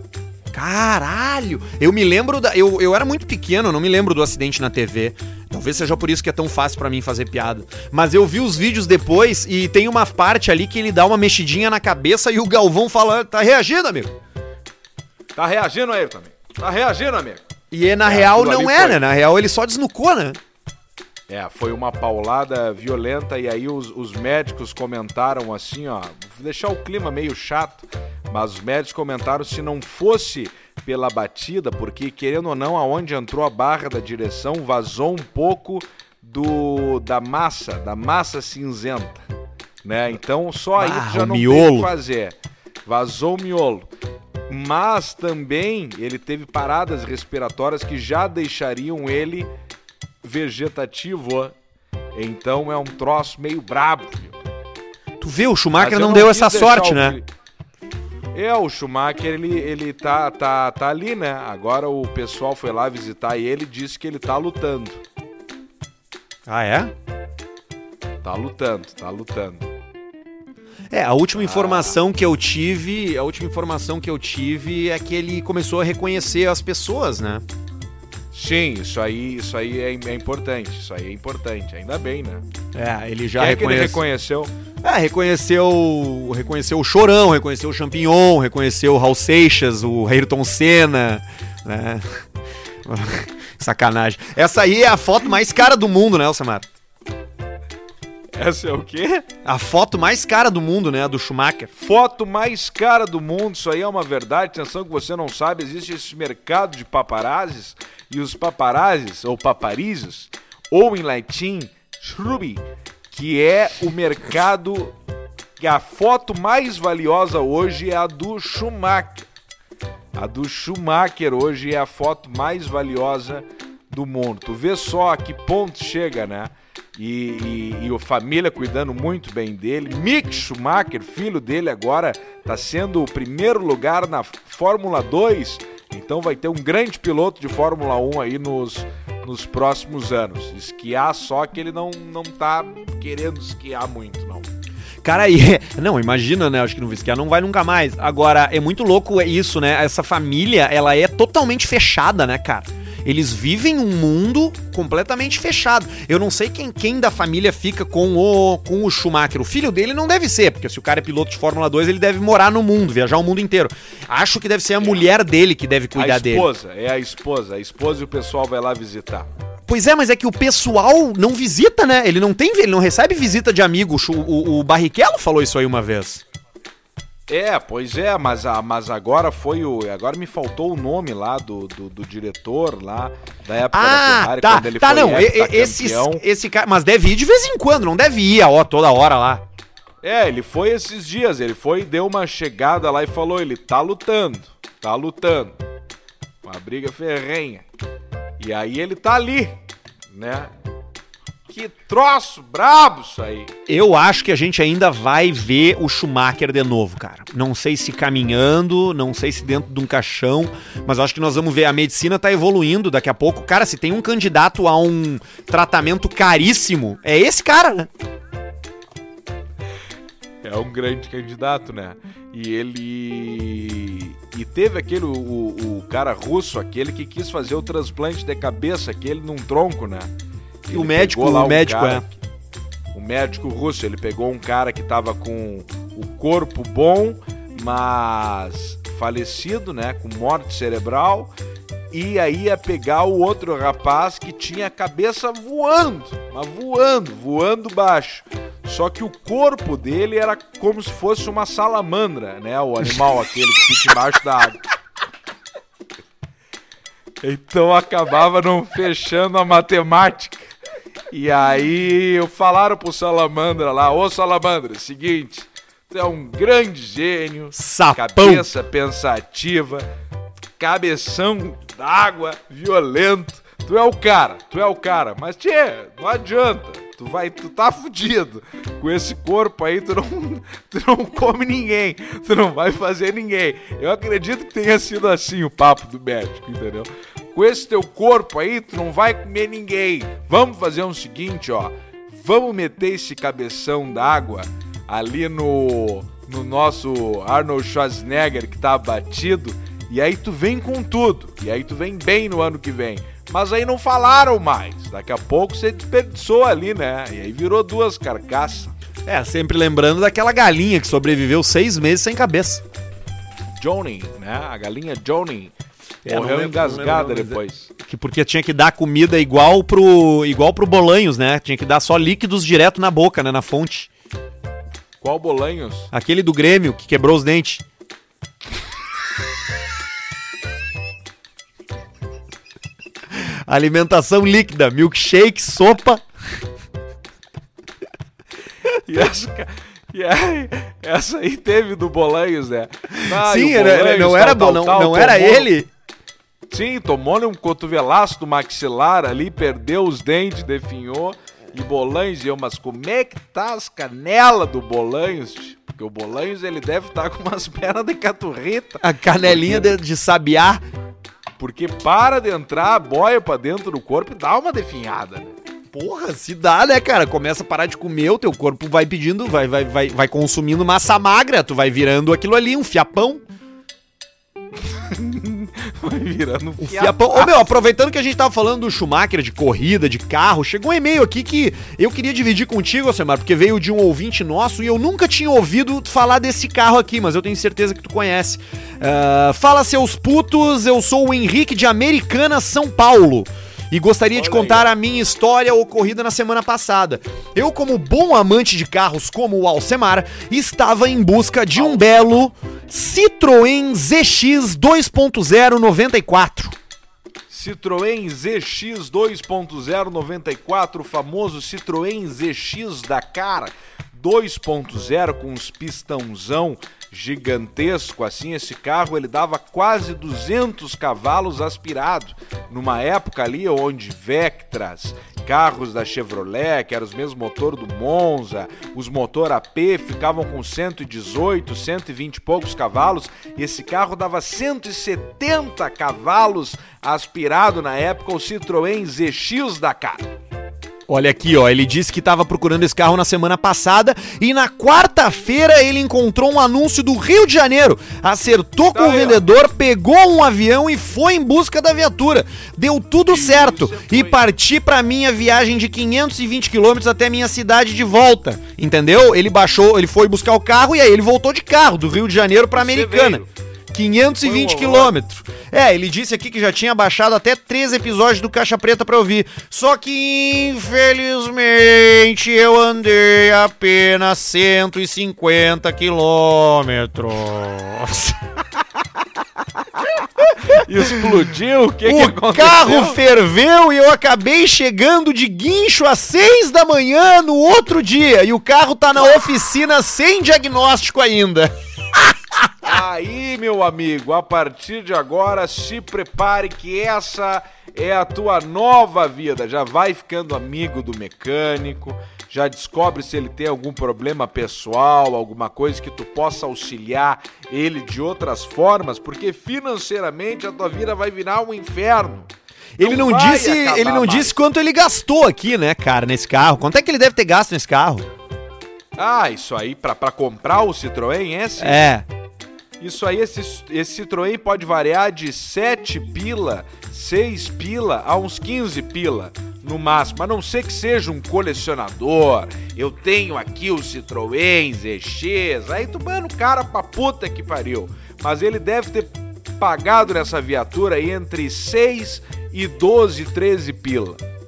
Caralho! Eu me lembro da. Eu, eu era muito pequeno, não me lembro do acidente na TV. Talvez seja por isso que é tão fácil pra mim fazer piada. Mas eu vi os vídeos depois e tem uma parte ali que ele dá uma mexidinha na cabeça e o Galvão fala: tá reagindo, amigo? Tá reagindo aí também. Tá reagindo, amigo. E é, na É, real não é, foi- né? Na real ele só desnucou, né? É, foi uma paulada violenta e aí os, os médicos comentaram assim, ó, vou deixar o clima meio chato, mas os médicos comentaram se não fosse pela batida, porque querendo ou não, aonde entrou a barra da direção vazou um pouco do da massa, da massa cinzenta, né? Então só aí Ah, já não tem miolo. o que fazer. Vazou o miolo. Mas também ele teve paradas respiratórias que já deixariam ele vegetativo. ó. Então é um troço meio brabo. viu? Tu vê, o Schumacher eu não, deu essa sorte, o né? É, o Schumacher, ele, ele tá, tá, tá ali, né? Agora o pessoal foi lá visitar ele e disse que ele tá lutando. Ah, é? Tá lutando, tá lutando. É, a última informação que eu tive, a última informação que eu tive é que ele começou a reconhecer as pessoas, né? Sim, isso aí, isso aí é, é importante. Isso aí é importante, ainda bem, né? É, ele já é que ele reconhece- reconheceu? É, reconheceu, reconheceu o Chorão, reconheceu o Champignon, reconheceu o Raul Seixas, o Ayrton Senna, né? Sacanagem. Essa aí é a foto mais cara do mundo, né, Alcemar? Essa é o quê? A foto mais cara do mundo, né, a do Schumacher. Foto mais cara do mundo, isso aí é uma verdade. Atenção que você não sabe, existe esse mercado de paparazzis e os paparazzis, ou paparizos, ou em latim, shrubi, que é o mercado que a foto mais valiosa hoje é a do Schumacher. A do Schumacher hoje é a foto mais valiosa do mundo. Tu vê só a que ponto chega, né? e, e, e a família cuidando muito bem dele. Mick Schumacher, filho dele, agora está sendo o primeiro lugar na Fórmula 2. Então vai ter um grande piloto de Fórmula 1 aí nos, nos próximos anos. Esquiar só que ele não, não tá querendo esquiar muito, não. Cara, aí, não, imagina, né? Acho que no Visquia não vai nunca mais. Agora, é muito louco isso, né? Essa família, ela é totalmente fechada, né, cara? Eles vivem um mundo completamente fechado. Eu não sei quem, quem da família fica com o, com o Schumacher. O filho dele não deve ser, porque se o cara é piloto de Fórmula 2, ele deve morar no mundo, viajar o mundo inteiro. Acho que deve ser a mulher dele que deve cuidar dele. A esposa, dele. é a esposa. A esposa e o pessoal vai lá visitar. Pois é, mas é que o pessoal não visita, né? Ele não tem, ele não recebe visita de amigos. O, o, o Barrichello falou isso aí uma vez. É, pois é, mas, a, mas agora foi o. Agora me faltou o nome lá do, do, do diretor lá, da época ah, da Ferrari, tá, quando ele tá, foi não, esse, esse cara. Mas deve ir de vez em quando, não deve ir ó, toda hora lá. É, ele foi esses dias, ele foi e deu uma chegada lá e falou: ele tá lutando, tá lutando. Uma briga ferrenha. E aí ele tá ali, né? Que troço brabo isso aí. Eu acho que a gente ainda vai ver o Schumacher de novo, cara. Não sei se caminhando, não sei se dentro de um caixão, mas acho que nós vamos ver. A medicina tá evoluindo daqui a pouco. Cara, se tem um candidato a um tratamento caríssimo, é esse cara, né? É um grande candidato, né? E ele. E teve aquele, o, o cara russo, aquele que quis fazer o transplante de cabeça, aquele num tronco, né? E o médico, o médico cara, é. O médico russo, ele pegou um cara que tava com o corpo bom, mas falecido, né? Com morte cerebral. E aí ia pegar o outro rapaz que tinha a cabeça voando, mas voando, voando baixo. Só que o corpo dele era como se fosse uma salamandra, né? O animal aquele que fica embaixo da água. Então acabava não fechando a matemática. E aí falaram pro Salamandra lá, ô Salamandra, seguinte, tu é um grande gênio, Sapão. cabeça pensativa, cabeção d'água, violento. Tu é o cara, tu é o cara, mas tchê, não adianta. Tu vai, tu tá fudido. Com esse corpo aí, tu não, tu não come ninguém. Tu não vai fazer ninguém. Eu acredito que tenha sido assim o papo do médico, entendeu? Com esse teu corpo aí, tu não vai comer ninguém. Vamos fazer um seguinte, ó. Vamos meter esse cabeção d'água ali no no nosso Arnold Schwarzenegger que tá abatido. E aí tu vem com tudo. E aí tu vem bem no ano que vem. Mas aí não falaram mais. Daqui a pouco você desperdiçou ali, né? E aí virou duas carcaças. É, sempre lembrando daquela galinha que sobreviveu seis meses sem cabeça. Johnny, né? A galinha Johnny. É, morreu lembro, engasgada lembro, depois. Que porque tinha que dar comida igual pro, igual pro Bolanhos, né? Tinha que dar só líquidos direto na boca, né? Na fonte. Qual Bolanhos? Aquele do Grêmio que quebrou os dentes. Alimentação líquida, milkshake, sopa. e essa, e aí, essa aí teve do Bolanhos, né? Ah, Sim, Bolanhos, não era, tal, não, tal, não era ele? Sim, tomou-lhe um cotovelaço do maxilar ali, perdeu os dentes, definhou. E Bolanhos, eu, mas como é que tá as canelas do Bolanhos? Porque o Bolanhos, ele deve estar tá com umas pernas de caturrita. A canelinha de, de sabiá. Porque para de entrar a boia pra dentro do corpo e dá uma definhada, né? Porra, se dá, né, cara? Começa a parar de comer, o teu corpo vai pedindo, vai, vai, vai, vai consumindo massa magra, tu vai virando aquilo ali, um fiapão. vai virando um fiapão. Ô, meu, aproveitando que a gente tava falando do Schumacher, de corrida, de carro, chegou um e-mail aqui que eu queria dividir contigo, Semar, porque veio de um ouvinte nosso e eu nunca tinha ouvido falar desse carro aqui, mas eu tenho certeza que tu conhece. Uh, fala, seus putos, eu sou o Henrique de Americana, São Paulo e gostaria Olha de contar aí. a minha história ocorrida na semana passada. Eu, como bom amante de carros como o Alcemar, estava em busca de um belo Citroën ZX 2.0 94. Citroën ZX 2.0 94, o famoso Citroën ZX da cara. 2.0 com os pistãozão gigantesco. Assim esse carro ele dava quase 200 cavalos aspirado. Numa época ali onde Vectras carros da Chevrolet, que eram os mesmos motor do Monza, os motor AP ficavam com 118, 120 e poucos cavalos, e esse carro dava 170 cavalos aspirado na época, o Citroën ZX da cara. Olha aqui, ó, ele disse que estava procurando esse carro na semana passada e na quarta-feira ele encontrou um anúncio do Rio de Janeiro. Acertou com o vendedor, pegou um avião e foi em busca da viatura. Deu tudo certo e parti para minha viagem de 520 quilômetros até minha cidade de volta. Entendeu? Ele baixou, ele foi buscar o carro e aí ele voltou de carro do Rio de Janeiro para Americana. 520 quilômetros. É, ele disse aqui que já tinha baixado até três episódios do Caixa Preta pra ouvir. Só que, infelizmente, eu andei apenas 150 quilômetros. Explodiu? O que, o que aconteceu? carro ferveu e eu acabei chegando de guincho às seis da manhã no outro dia. E o carro tá na oficina sem diagnóstico ainda. Aí, meu amigo, a partir de agora, se prepare que essa é a tua nova vida. Já vai ficando amigo do mecânico, já descobre se ele tem algum problema pessoal, alguma coisa que tu possa auxiliar ele de outras formas, porque financeiramente a tua vida vai virar um inferno. Ele não, disse, ele não disse quanto ele gastou aqui, né, cara, nesse carro. Quanto é que ele deve ter gasto nesse carro? Ah, isso aí pra, pra comprar o Citroën S? É. Isso aí, esse, esse Citroën pode variar de 7 pila, 6 pila a uns 15 pila no máximo, a não ser que seja um colecionador. Eu tenho aqui o Citroën ZX, aí tu manda o cara pra puta que pariu. Mas ele deve ter pagado nessa viatura entre 6 e 12, 13 pila.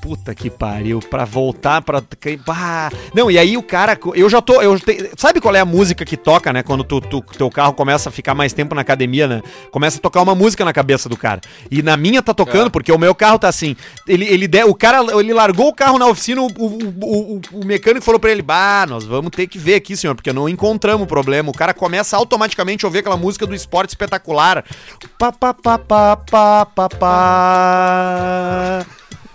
Puta que pariu, pra voltar pra. Bah. Não, e aí o cara. Eu já tô. Eu te, sabe qual é a música que toca, né? Quando tu, tu, teu carro começa a ficar mais tempo na academia, né? Começa a tocar uma música na cabeça do cara. E na minha tá tocando, é. porque o meu carro tá assim. Ele, ele o cara ele largou o carro na oficina, o, o, o, o, mecânico falou pra ele: Bah, nós vamos ter que ver aqui, senhor, porque não encontramos o problema. O cara começa automaticamente a ouvir aquela música do esporte espetacular. Pá, pá, pá, pá, pá, pá, pá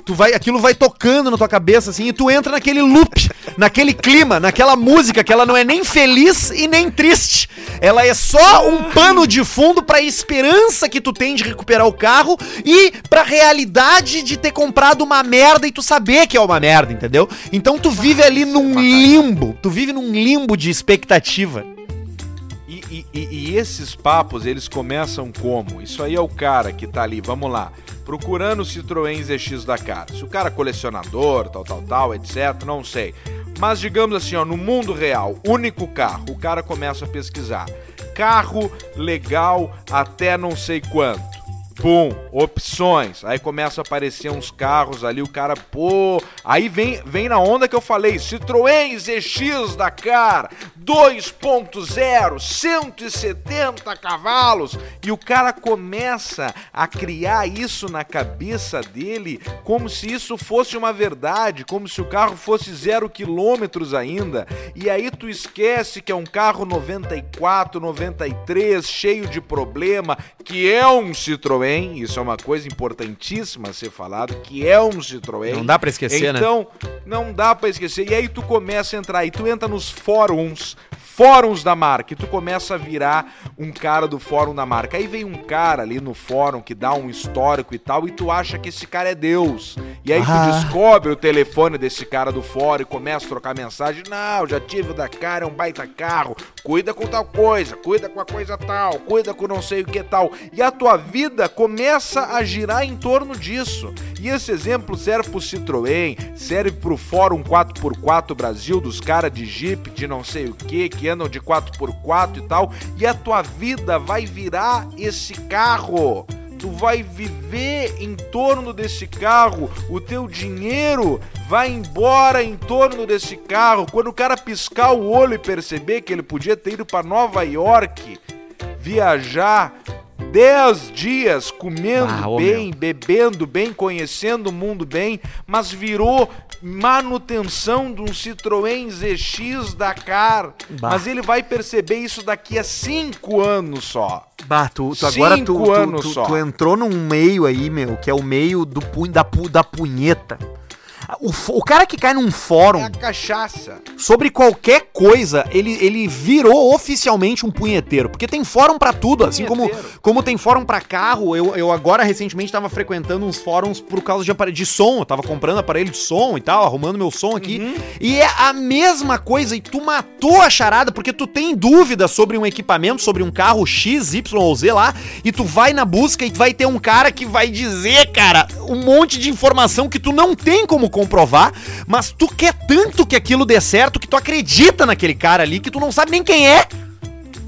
tu vai, aquilo vai tocando na tua cabeça assim e tu entra naquele loop, naquele clima, naquela música que ela não é nem feliz e nem triste. Ela é só um pano de fundo pra esperança que tu tem de recuperar o carro e pra realidade de ter comprado uma merda e tu saber que é uma merda, entendeu? Então tu vive ali num limbo, tu vive num limbo de expectativa. E, e, e, esses papos, eles começam como? Isso aí é o cara que tá ali, vamos lá procurando Citroën ZX da cara. Se o cara é colecionador, tal, tal, tal, etc, não sei. Mas digamos assim, ó, no mundo real, único carro, o cara começa a pesquisar. Carro legal até não sei quanto. Pum, opções. Aí começa a aparecer uns carros ali, o cara, pô. Aí vem, vem na onda que eu falei: Citroën ZX Dakar 2.0, 170 cavalos. E o cara começa a criar isso na cabeça dele como se isso fosse uma verdade, como se o carro fosse zero quilômetros ainda. E aí tu esquece que é um carro 94, 93, cheio de problema, que é um Citroën isso é uma coisa importantíssima a ser falado, que é um Citroën. Não dá para esquecer, então, né? Então, não dá para esquecer. E aí tu começa a entrar, e tu entra nos fóruns, fóruns da marca, e tu começa a virar um cara do fórum da marca. Aí vem um cara ali no fórum que dá um histórico e tal, e tu acha que esse cara é Deus. E aí ah. tu descobre o telefone desse cara do fórum e começa a trocar mensagem. Não, já tive o da cara, é um baita carro. Cuida com tal coisa, cuida com a coisa tal, cuida com não sei o que tal. E a tua vida começa a girar em torno disso. E esse exemplo serve pro Citroën, serve pro Fórum 4x4 Brasil, dos caras de Jeep, de não sei o que, que andam de 4x4 e tal. E a tua vida vai virar esse carro tu vai viver em torno desse carro, o teu dinheiro vai embora em torno desse carro. Quando o cara piscar o olho e perceber que ele podia ter ido para Nova York, viajar 10 dias comendo Ah, bem, meu. bebendo bem, conhecendo o mundo bem, mas virou manutenção de um Citroën ZX Dakar. Bah. Mas ele vai perceber isso daqui a 5 anos só. Bah, tu, tu Cinco agora tu, tu, anos tu- só. tu entrou num meio aí, meu, que é o meio do pu- da, pu- da punheta. O, o cara que cai num fórum É cachaça. sobre qualquer coisa, ele, ele virou oficialmente um punheteiro. Porque tem fórum pra tudo, assim como, como tem fórum pra carro. Eu, eu agora recentemente tava frequentando uns fóruns por causa de aparelho de som. Eu tava comprando aparelho de som e tal, arrumando meu som aqui. Uhum. E é a mesma coisa, e tu matou a charada, porque tu tem dúvida sobre um equipamento, sobre um carro X, Y ou Z lá, e tu vai na busca e vai ter um cara que vai dizer, cara, um monte de informação que tu não tem como comprovar, mas tu quer tanto que aquilo dê certo que tu acredita naquele cara ali que tu não sabe nem quem é.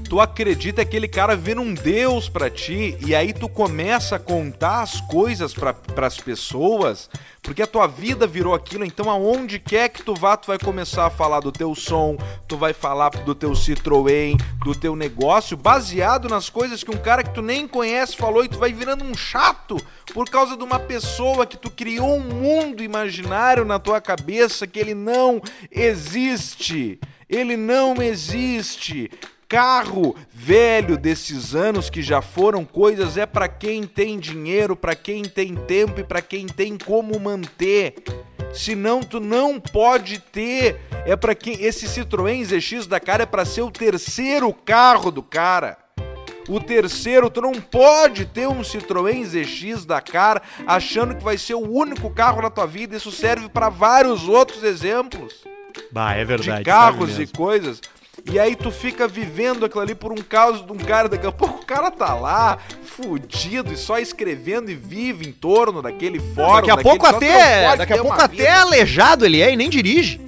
Tu acredita que aquele cara vira um deus pra ti e aí tu começa a contar as coisas pra, pras pessoas, porque a tua vida virou aquilo, então aonde quer que tu vá, tu vai começar a falar do teu som, tu vai falar do teu Citroën, do teu negócio, baseado nas coisas que um cara que tu nem conhece falou e tu vai virando um chato por causa de uma pessoa que tu criou um mundo imaginário na tua cabeça que ele não existe. Ele não existe. Carro velho desses anos que já foram coisas é pra quem tem dinheiro, pra quem tem tempo e pra quem tem como manter. Senão tu não pode ter. É para quem esse Citroën ZX da cara é pra ser o terceiro carro do cara. O terceiro, tu não pode ter um Citroën ZX da cara achando que vai ser o único carro na tua vida. Isso serve pra vários outros exemplos Bah, é de carros e coisas. E aí tu fica vivendo aquilo ali por um caso de um cara, daqui a pouco o cara tá lá, fudido, e só escrevendo e vive em torno daquele fórum. Daqui a daquele pouco até, pode daqui a pouco até vida. aleijado ele é e nem dirige.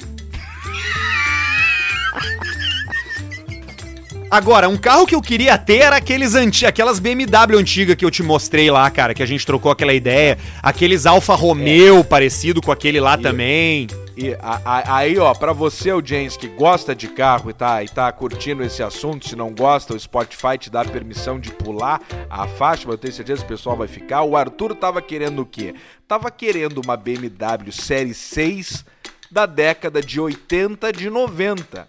Agora, um carro que eu queria ter era aqueles anti aquelas BMW antigas que eu te mostrei lá, cara, que a gente trocou aquela ideia. Aqueles Alfa Romeo parecido com aquele lá também. E a- a- aí, ó, pra você, James, que gosta de carro e tá, e tá curtindo esse assunto, se não gosta, o Spotify te dá permissão de pular a faixa, mas eu tenho certeza que o pessoal vai ficar. O Arthur tava querendo o quê? Tava querendo uma BMW Série 6 da década de 80, de 90.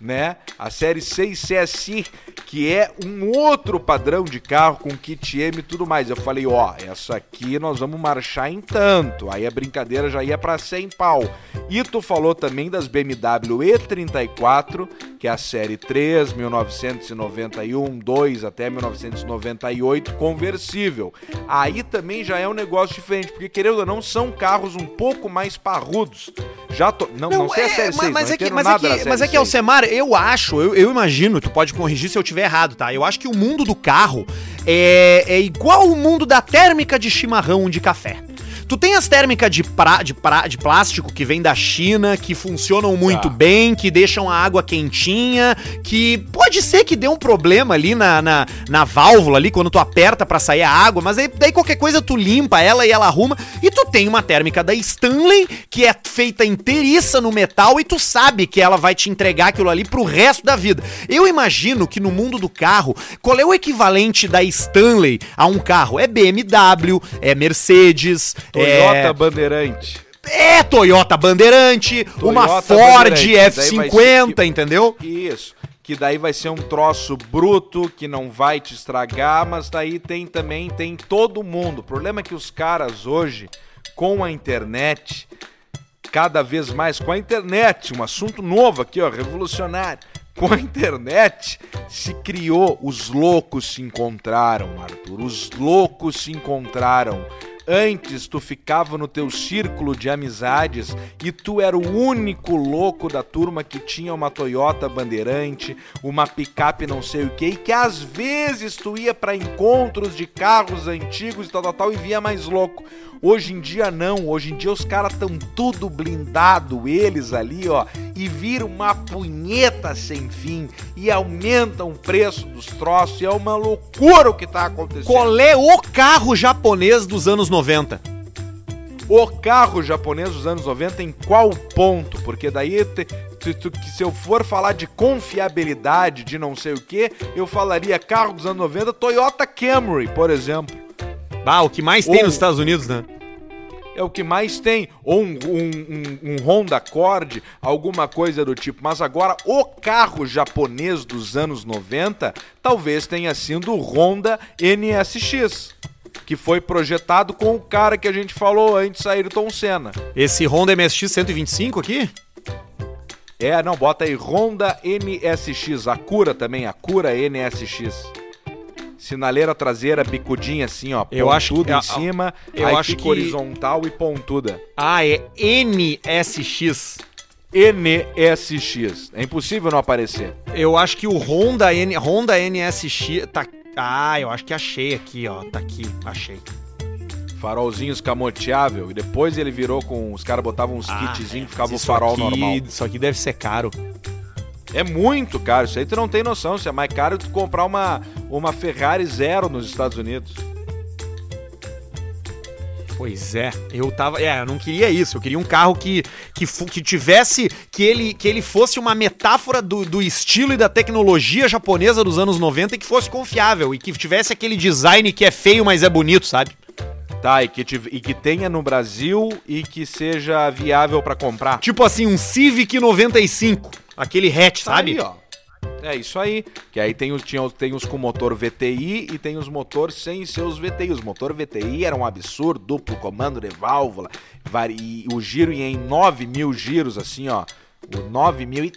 Né? A série 6 CSI, que é um outro padrão de carro com kit M e tudo mais. Eu falei, ó, essa aqui nós vamos marchar em tanto. Aí a brincadeira já ia pra 100 pau. E tu falou também das BMW E34, que é a série 3, 1991, 2 até 1998, conversível. Aí também já é um negócio diferente, porque querendo ou não, são carros um pouco mais parrudos. Já tô... Não, não, sei a série 6, mas, mas não é que, mas, é que, mas é que, 6. Alcemar, eu acho, eu, eu imagino, tu pode corrigir se eu tiver errado, tá? Eu acho que o mundo do carro é, é igual o mundo da térmica de chimarrão de café. Tu tem as térmicas de, pra, de, pra, de plástico que vem da China, que funcionam muito Tá. bem, que deixam a água quentinha, que pode ser que dê um problema ali na, na, na válvula ali, quando tu aperta pra sair a água, mas aí, daí qualquer coisa tu limpa ela e ela arruma. E tu tem uma térmica da Stanley, que é feita inteiriça no metal e tu sabe que ela vai te entregar aquilo ali pro resto da vida. Eu imagino que no mundo do carro, qual é o equivalente da Stanley a um carro? É BMW, é Mercedes, Toyota é... Bandeirante. É Toyota Bandeirante, uma Toyota Ford daí vai F50, ser- entendeu? Isso. Que daí vai ser um troço bruto, que não vai te estragar, mas daí tem também, tem todo mundo. O problema é que os caras hoje, com a internet, cada vez mais com a internet, um assunto novo aqui, ó, revolucionário. Com a internet se criou, os loucos se encontraram, Arthur. Os loucos se encontraram. Antes tu ficava no teu círculo de amizades e tu era o único louco da turma que tinha uma Toyota Bandeirante, uma picape não sei o que, e que às vezes tu ia para encontros de carros antigos e tal, tal, tal, e via mais louco. Hoje em dia não, hoje em dia os caras tão tudo blindado, eles ali, ó, e viram uma punheta sem fim e aumentam o preço dos troços, e é uma loucura o que tá acontecendo. Qual é o carro japonês dos anos 90? O carro japonês dos anos 90 em qual ponto? Porque daí te- se, eu for falar de confiabilidade, de não sei o que, eu falaria carro dos anos 90, Toyota Camry, por exemplo. Ah, o que mais tem Ou- nos Estados Unidos, né? É o que mais tem. Ou um, um, um- um Honda Accord, alguma coisa do tipo. Mas agora, o carro japonês dos anos 90 talvez tenha sido o Honda NSX. Que foi projetado com o cara que a gente falou antes, Ayrton Senna. Esse Honda MSX 125 aqui? É, não, bota aí Honda NSX, a Cura também, a Cura NSX. Sinaleira traseira bicudinha assim, ó, Eu acho que- em cima, eu aí acho fica que- horizontal e pontuda. Ah, é NSX. NSX. É impossível não aparecer. Eu acho que o Honda, N, Honda NSX tá... Ah, eu acho que achei aqui, ó. Tá aqui, achei. Farolzinho escamoteável. E depois ele virou com. Os caras botavam uns Ah, kitzinhos que ficava o farol aqui- normal. Isso aqui deve ser caro. É muito caro. Isso aí tu não tem noção. Isso é mais caro tu comprar uma, uma Ferrari zero nos Estados Unidos. Pois é, eu tava. É, eu não queria isso. Eu queria um carro que, que, que tivesse. Que ele, que ele fosse uma metáfora do, do estilo e da tecnologia japonesa dos anos 90 e que fosse confiável. E que tivesse aquele design que é feio, mas é bonito, sabe? Tá, e que, e que tenha no Brasil e que seja viável pra comprar. Tipo assim, um Civic 95. Aquele hatch, Tá sabe? Aí, ó. É isso aí. Que aí tem os, tinha, tem os com motor VTI e tem os motores sem seus VTI. Os motor VTI era um absurdo, duplo comando de válvula. vari- o giro ia em 9 mil giros, assim, ó. O 9 mil e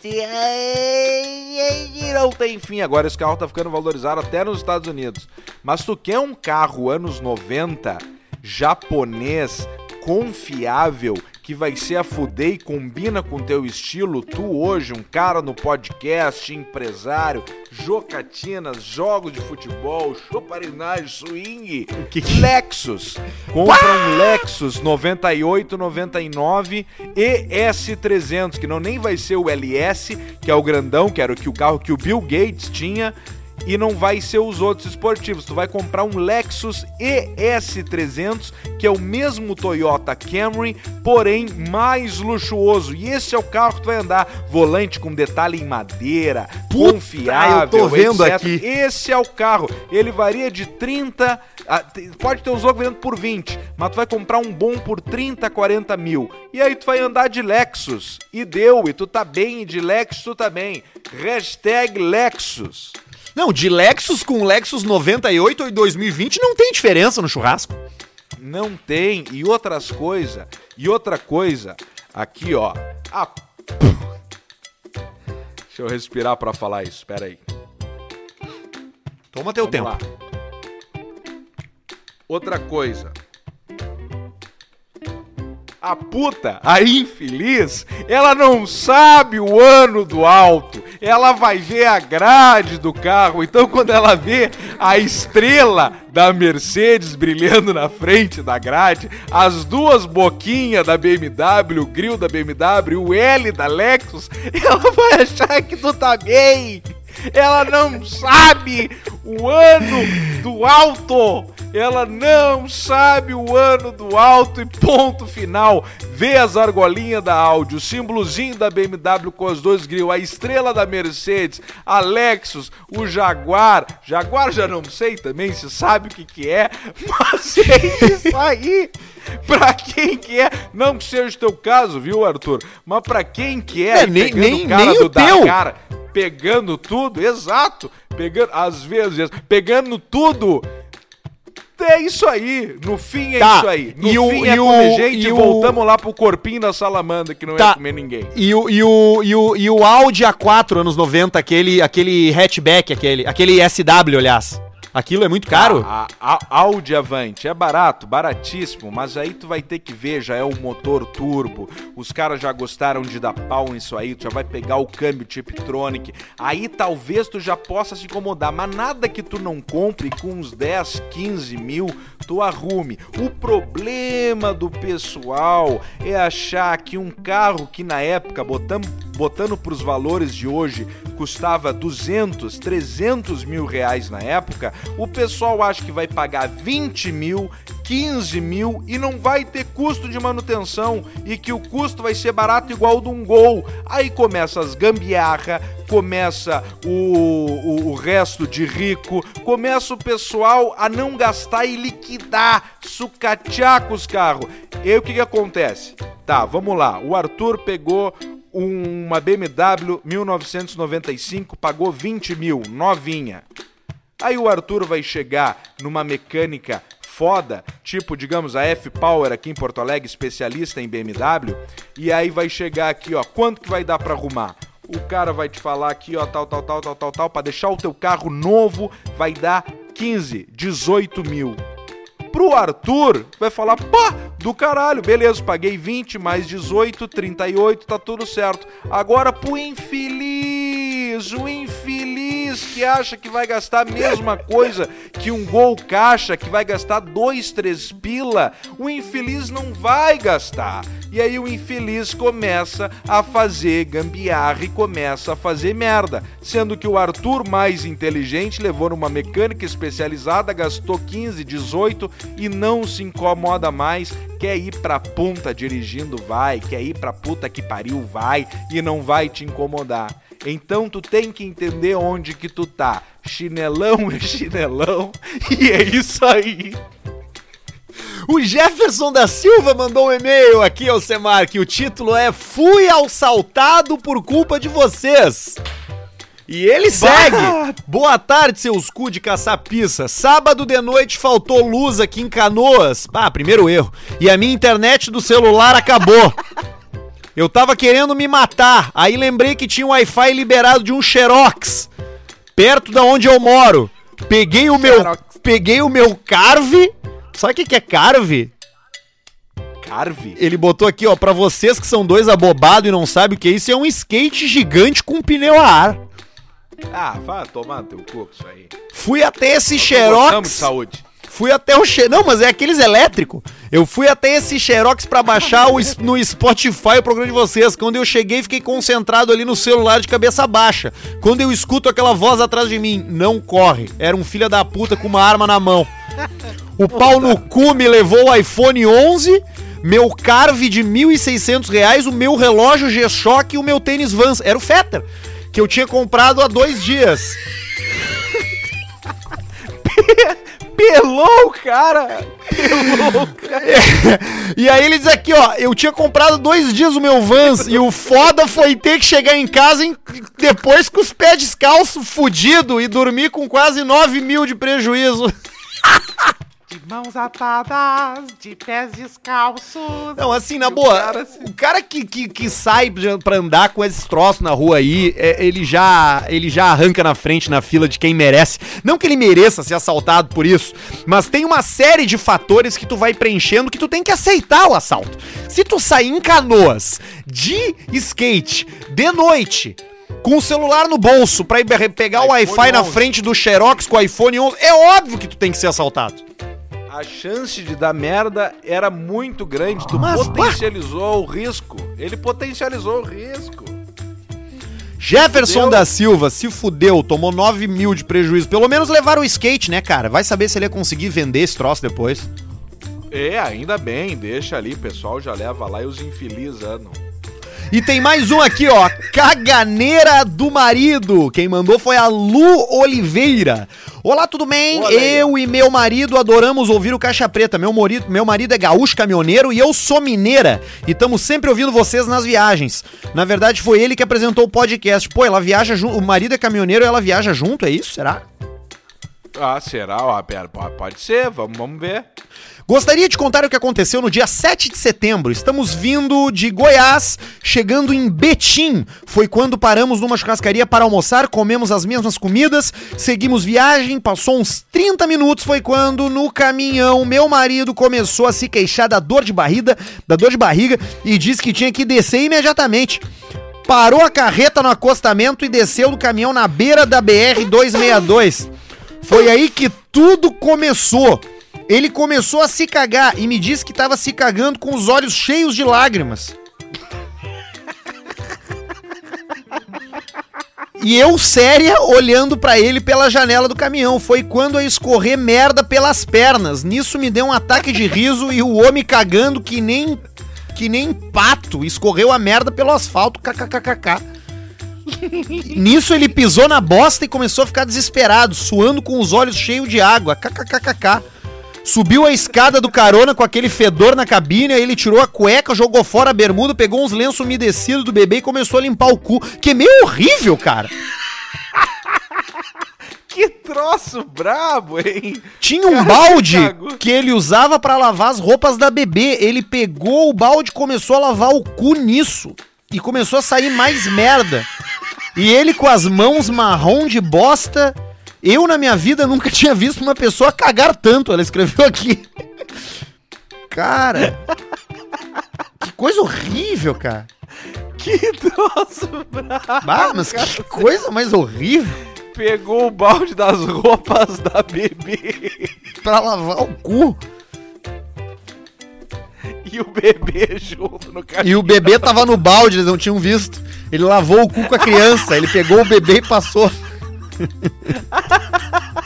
e não tem fim. Agora esse carro tá ficando valorizado até nos Estados Unidos. Mas tu quer um carro anos 90, japonês, confiável, que vai ser a fuder e combina com teu estilo, tu hoje, um cara no podcast, empresário, jocatinas, jogos de futebol, chuparinagem, swing, que que- Lexus. Compra um Lexus 98, 99 ES300, que não nem vai ser o LS, que é o grandão, que era o que o carro que o Bill Gates tinha, e não vai ser os outros esportivos. Tu vai comprar um Lexus ES300, que é o mesmo Toyota Camry, porém mais luxuoso. E esse é o carro que tu vai andar, volante com detalhe em madeira, Puta, confiável, eu tô vendo etc. aqui. Esse é o carro. Ele varia de 30. a- te- pode ter uns loucos vendendo por 20, mas tu vai comprar um bom por 30, 40 mil. E aí tu vai andar de Lexus. E deu, e tu tá bem, e de Lexus tu tá bem. Hashtag Lexus. Não, de Lexus com Lexus 98 e 2020 não tem diferença no churrasco. Não tem. E outras coisas. E outra coisa. Aqui, ó. A... Deixa eu respirar pra falar isso. Pera aí. Toma teu Vamos tempo. lá. Outra coisa. A puta, a infeliz, ela não sabe o ano do alto. Ela vai ver a grade do carro. Então, quando ela vê a estrela da Mercedes brilhando na frente da grade, as duas boquinhas da BMW, o grill da BMW, o L da Lexus, ela vai achar que tu tá bem. Ela não sabe o ano do alto. Ela não sabe o ano do alto e ponto final. Vê as argolinhas da Audi, o símbolozinho da BMW com os dois grill, a estrela da Mercedes, a Lexus, o Jaguar. Jaguar já não sei também se sabe o que que é, mas é isso aí. Pra quem que é, não que seja o teu caso, viu, Arthur? Mas pra quem que é, É, nem- nem- cara nem do o teu. Dakar, pegando tudo, exato, pegando, às vezes, pegando tudo. É isso aí, no fim é Tá, isso aí. No e o- fim e é o- comer gente e e o- voltamos lá pro corpinho da salamandra, que não Tá. ia comer ninguém. E o, e, o, e, o, e o Audi A4 anos 90, aquele, aquele hatchback, aquele, aquele SW, aliás. Aquilo é muito caro? A, a, a Audi Avante é barato, baratíssimo, mas aí tu vai ter que ver, já é o motor turbo. Os caras já gostaram de dar pau nisso aí, tu já vai pegar o câmbio Tiptronic. Aí talvez tu já possa se incomodar, mas nada que tu não compre com uns 10, 15 mil, tu arrume. O problema do pessoal é achar que um carro que na época, botando, botando pros valores de hoje, custava 200, 300 mil reais na época, o pessoal acha que vai pagar 20 mil, 15 mil e não vai ter custo de manutenção e que o custo vai ser barato igual de um gol. Aí começa as gambiarra, começa o, o, o, resto de rico, começa o pessoal a não gastar e liquidar, sucatear com os carros. E aí o que, que acontece? Tá, vamos lá. O Arthur pegou uma BMW 1995, pagou 20 mil, novinha. Aí o Arthur vai chegar numa mecânica foda, tipo, digamos, a F-Power aqui em Porto Alegre, especialista em BMW, e aí vai chegar aqui, ó, quanto que vai dar para arrumar? O cara vai te falar aqui, ó, tal, tal, tal, tal, tal, tal, para deixar o teu carro novo vai dar 15, 18 mil. Pro Arthur, vai falar, pá, do caralho, beleza, paguei 20 mais 18, 38, tá tudo certo. Agora pro infeliz, o infeliz que acha que vai gastar a mesma coisa que um gol caixa, que vai gastar 2, 3 pila, o infeliz não vai gastar. E aí o infeliz começa a fazer gambiarra e começa a fazer merda. Sendo que o Arthur, mais inteligente, levou numa mecânica especializada, gastou 15, 18 e não se incomoda mais. Quer ir pra punta dirigindo, vai. Quer ir pra puta que pariu, vai. E não vai te incomodar. Então tu tem que entender onde que tu tá. Chinelão é chinelão. E é isso aí. O Jefferson da Silva mandou um e-mail aqui ao Semar que o título é Fui assaltado por culpa de vocês. E ele segue. Boa tarde, seus cu de caçar pizza. Sábado de noite faltou luz aqui em Canoas. Ah, primeiro erro. E a minha internet do celular acabou. Eu tava querendo me matar. Aí lembrei que tinha um Wi-Fi liberado de um Xerox. Perto da onde eu moro. Peguei o meu. Peguei o meu Carve Sabe o que, que é Carve? Carve? Ele botou aqui, ó, pra vocês que são dois abobados e não sabem o que é isso, é um skate gigante com pneu a ar. Ah, vá tomar teu cu isso aí. Fui até esse Xerox. de saúde. Fui até o Xerox. Não, mas é aqueles elétricos. Eu fui até esse Xerox pra baixar o, no Spotify o programa de vocês. Quando eu cheguei, fiquei concentrado ali no celular de cabeça baixa. Quando eu escuto aquela voz atrás de mim, não corre. Era um filho da puta com uma arma na mão. O pau no cu me levou o iPhone 11, meu Carve de 1.600 reais, o meu relógio G-Shock e o meu tênis Vans. Era o Fetter, que eu tinha comprado há dois dias. Pelou, cara! Pelou, cara! e aí ele diz aqui, ó, eu tinha comprado dois dias o meu Vans e o foda foi ter que chegar em casa em, depois com os pés descalços, fudido e dormir com quase 9 mil de prejuízo. De mãos atadas, de pés descalços. Não, assim, na boa, o cara, assim... o cara que, que, que, sai pra andar com esses troços na rua aí, é, ele, já, ele já arranca na frente na fila de quem merece. Não que ele mereça ser assaltado por isso, mas tem uma série de fatores que tu vai preenchendo que tu tem que aceitar o assalto. Se tu sair em canoas de skate de noite, com o celular no bolso pra ir pegar o Wi-Fi na frente do Xerox com o iPhone 11, é óbvio que tu tem que ser assaltado a chance de dar merda era muito grande. Tu Mas, potencializou o risco. Ele potencializou o risco. Jefferson da Silva se fudeu, tomou 9 mil de prejuízo. Pelo menos levaram o skate, né, cara? Vai saber se ele ia conseguir vender esse troço depois. É, ainda bem, deixa ali, o pessoal já leva lá e os infelizes andam. E tem mais um aqui, ó. Caganeira do marido. Quem mandou foi a Lu Oliveira. Olá, tudo bem? Olá, eu e meu marido adoramos ouvir o Caixa Preta. Meu marido, meu marido é gaúcho caminhoneiro e eu sou mineira. E estamos sempre ouvindo vocês nas viagens. Na verdade, foi ele que apresentou o podcast. Pô, ela viaja junto. O marido é caminhoneiro e ela viaja junto, é isso? Será? Ah, será? Ah, pera, pode ser, vamos, vamos ver. Gostaria de contar o que aconteceu no dia 7 de setembro. Estamos vindo de Goiás, chegando em Betim. Foi quando paramos numa churrascaria para almoçar, comemos as mesmas comidas, seguimos viagem, passou uns 30 minutos, foi quando no caminhão meu marido começou a se queixar da dor de barriga, da dor de barriga e disse que tinha que descer imediatamente parou a carreta no acostamento e desceu do caminhão na beira da BR 262. Foi aí que tudo começou. Ele começou a se cagar e me disse que tava se cagando com os olhos cheios de lágrimas. E eu, séria, olhando pra ele pela janela do caminhão. Foi quando eu escorrer merda pelas pernas. Nisso me deu um ataque de riso e o homem cagando que nem que nem pato. Escorreu a merda pelo asfalto. KKKKK. Nisso ele pisou na bosta e começou a ficar desesperado, suando com os olhos cheios de água. KKKKK. Subiu a escada do carona com aquele fedor na cabine, aí ele tirou a cueca, jogou fora a bermuda, pegou uns lenços umedecidos do bebê e começou a limpar o cu. Que é meio horrível, cara. Que troço brabo, hein? Tinha um Cara, balde cagou. que ele usava pra lavar as roupas da bebê. Ele pegou o balde e começou a lavar o cu nisso. E começou a sair mais merda. E ele com as mãos marrom de bosta. Eu, na minha vida, nunca tinha visto uma pessoa cagar tanto. Ela escreveu aqui. Cara. Que coisa horrível, cara. Que troço brabo. Ah, mas que coisa mais horrível Pegou o balde das roupas da bebê pra lavar o cu. e o bebê junto no cachorro. E o bebê tava no balde, eles não tinham visto. Ele lavou o cu com a criança, ele pegou o bebê e passou.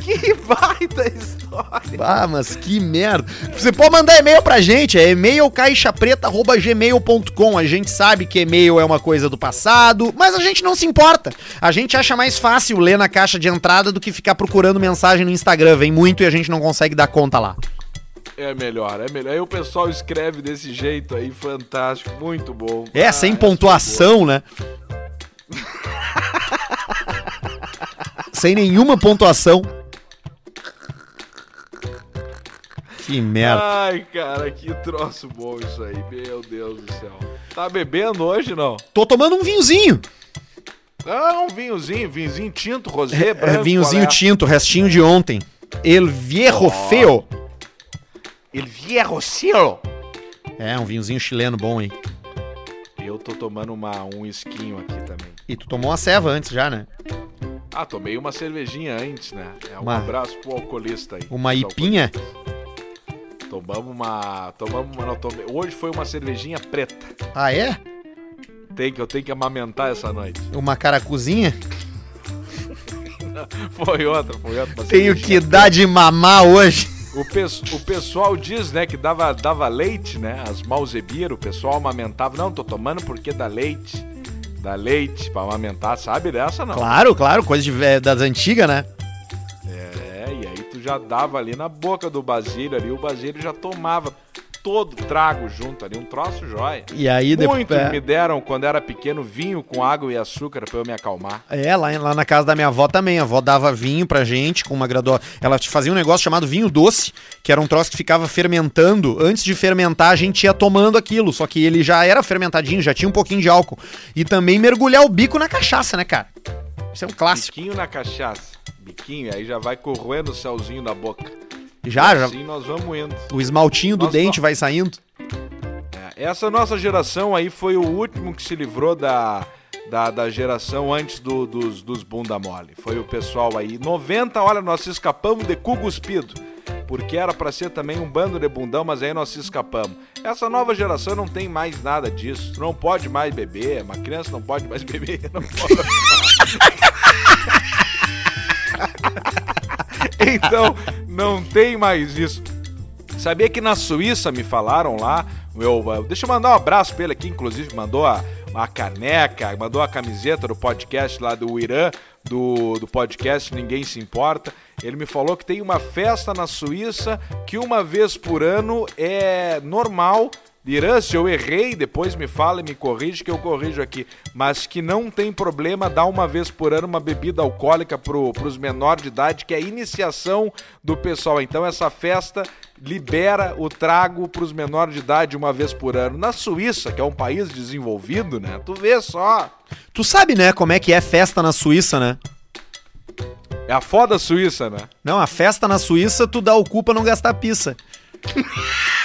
Que baita história. Ah, mas que merda. Você pode mandar e-mail pra gente, é e-mail caixapreta.gmail.com. A gente sabe que e-mail é uma coisa do passado, mas a gente não se importa. A gente acha mais fácil ler na caixa de entrada do que ficar procurando mensagem no Instagram. Vem muito e a gente não consegue dar conta lá. É melhor, é melhor. Aí o pessoal escreve desse jeito aí, fantástico, muito bom. É, Ah, sem essa pontuação, né? sem nenhuma pontuação. Que merda. Ai, cara, que troço bom isso aí, meu Deus do céu. Tá bebendo hoje, não? Tô tomando um vinhozinho. Ah, um vinhozinho, vinhozinho tinto, rosé, É, branco. vinhozinho é? tinto, restinho de ontem. El Viejo Feo. El Viejo Cielo. É, um vinhozinho chileno bom, hein? Eu tô tomando uma, um esquinho aqui também. E tu tomou uma ceva antes já, né? Ah, tomei uma cervejinha antes, né? É um Uma- abraço pro alcoolista aí. Uma ipinha? Tomamos uma. Tomamos uma. Tomei- Hoje foi uma cervejinha preta. Ah, é? Tem que, eu tenho que amamentar essa noite. Uma caracuzinha? Foi outra, foi outra. Tenho que dar de mamar hoje. O, pes- o pessoal diz, né, que dava, dava leite, né? As malzebiras, o pessoal amamentava. Não, tô tomando porque dá leite. Dá leite pra amamentar, sabe dessa não? Claro, claro, coisa de, vé- das antigas, né? É, e aí tu já dava ali na boca do Basílio ali, o Basílio já tomava todo trago junto ali, um troço jóia. E aí depois. Muitos me deram, quando era pequeno, vinho com água e açúcar pra eu me acalmar. É, lá, lá na casa da minha avó também. A avó dava vinho pra gente com uma graduação. Ela te fazia um negócio chamado vinho doce, que era um troço que ficava fermentando. Antes de fermentar, a gente ia tomando aquilo. Só que ele já era fermentadinho, já tinha um pouquinho de álcool. E também mergulhar o bico na cachaça, né, cara? Isso é um clássico. Biquinho na cachaça. Biquinho, aí já vai corroendo o céuzinho da boca. Já, já. Assim nós vamos indo. O esmaltinho do Nossa, dente vai saindo. É, essa nossa geração aí foi o último que se livrou da, da, da geração antes do- dos, dos bunda mole. Foi o pessoal aí. 90, olha, nós escapamos de cu cuspido. Porque era pra ser também um bando de bundão, mas aí nós se escapamos. Essa nova geração não tem mais nada disso. Tu não pode mais beber, uma criança não pode mais beber. Não pode. então, não tem mais isso. Sabia que na Suíça me falaram lá, meu, deixa eu mandar um abraço pra ele aqui, inclusive mandou a, a caneca, mandou a camiseta do podcast lá do Irã, do, do podcast Ninguém Se Importa. Ele me falou que tem uma festa na Suíça que uma vez por ano é normal. Irã, se eu errei, depois me fala e me corrige que eu corrijo aqui. Mas que não tem problema dar uma vez por ano uma bebida alcoólica pro, pros menores de idade, que é a iniciação do pessoal. Então essa festa libera o trago pros menores de idade uma vez por ano. Na Suíça, que é um país desenvolvido, né? Tu vê só. Tu sabe, né, como é que é festa na Suíça, né? É a foda Suíça, né? Não, a festa na Suíça, tu dá o cu pra não gastar pizza.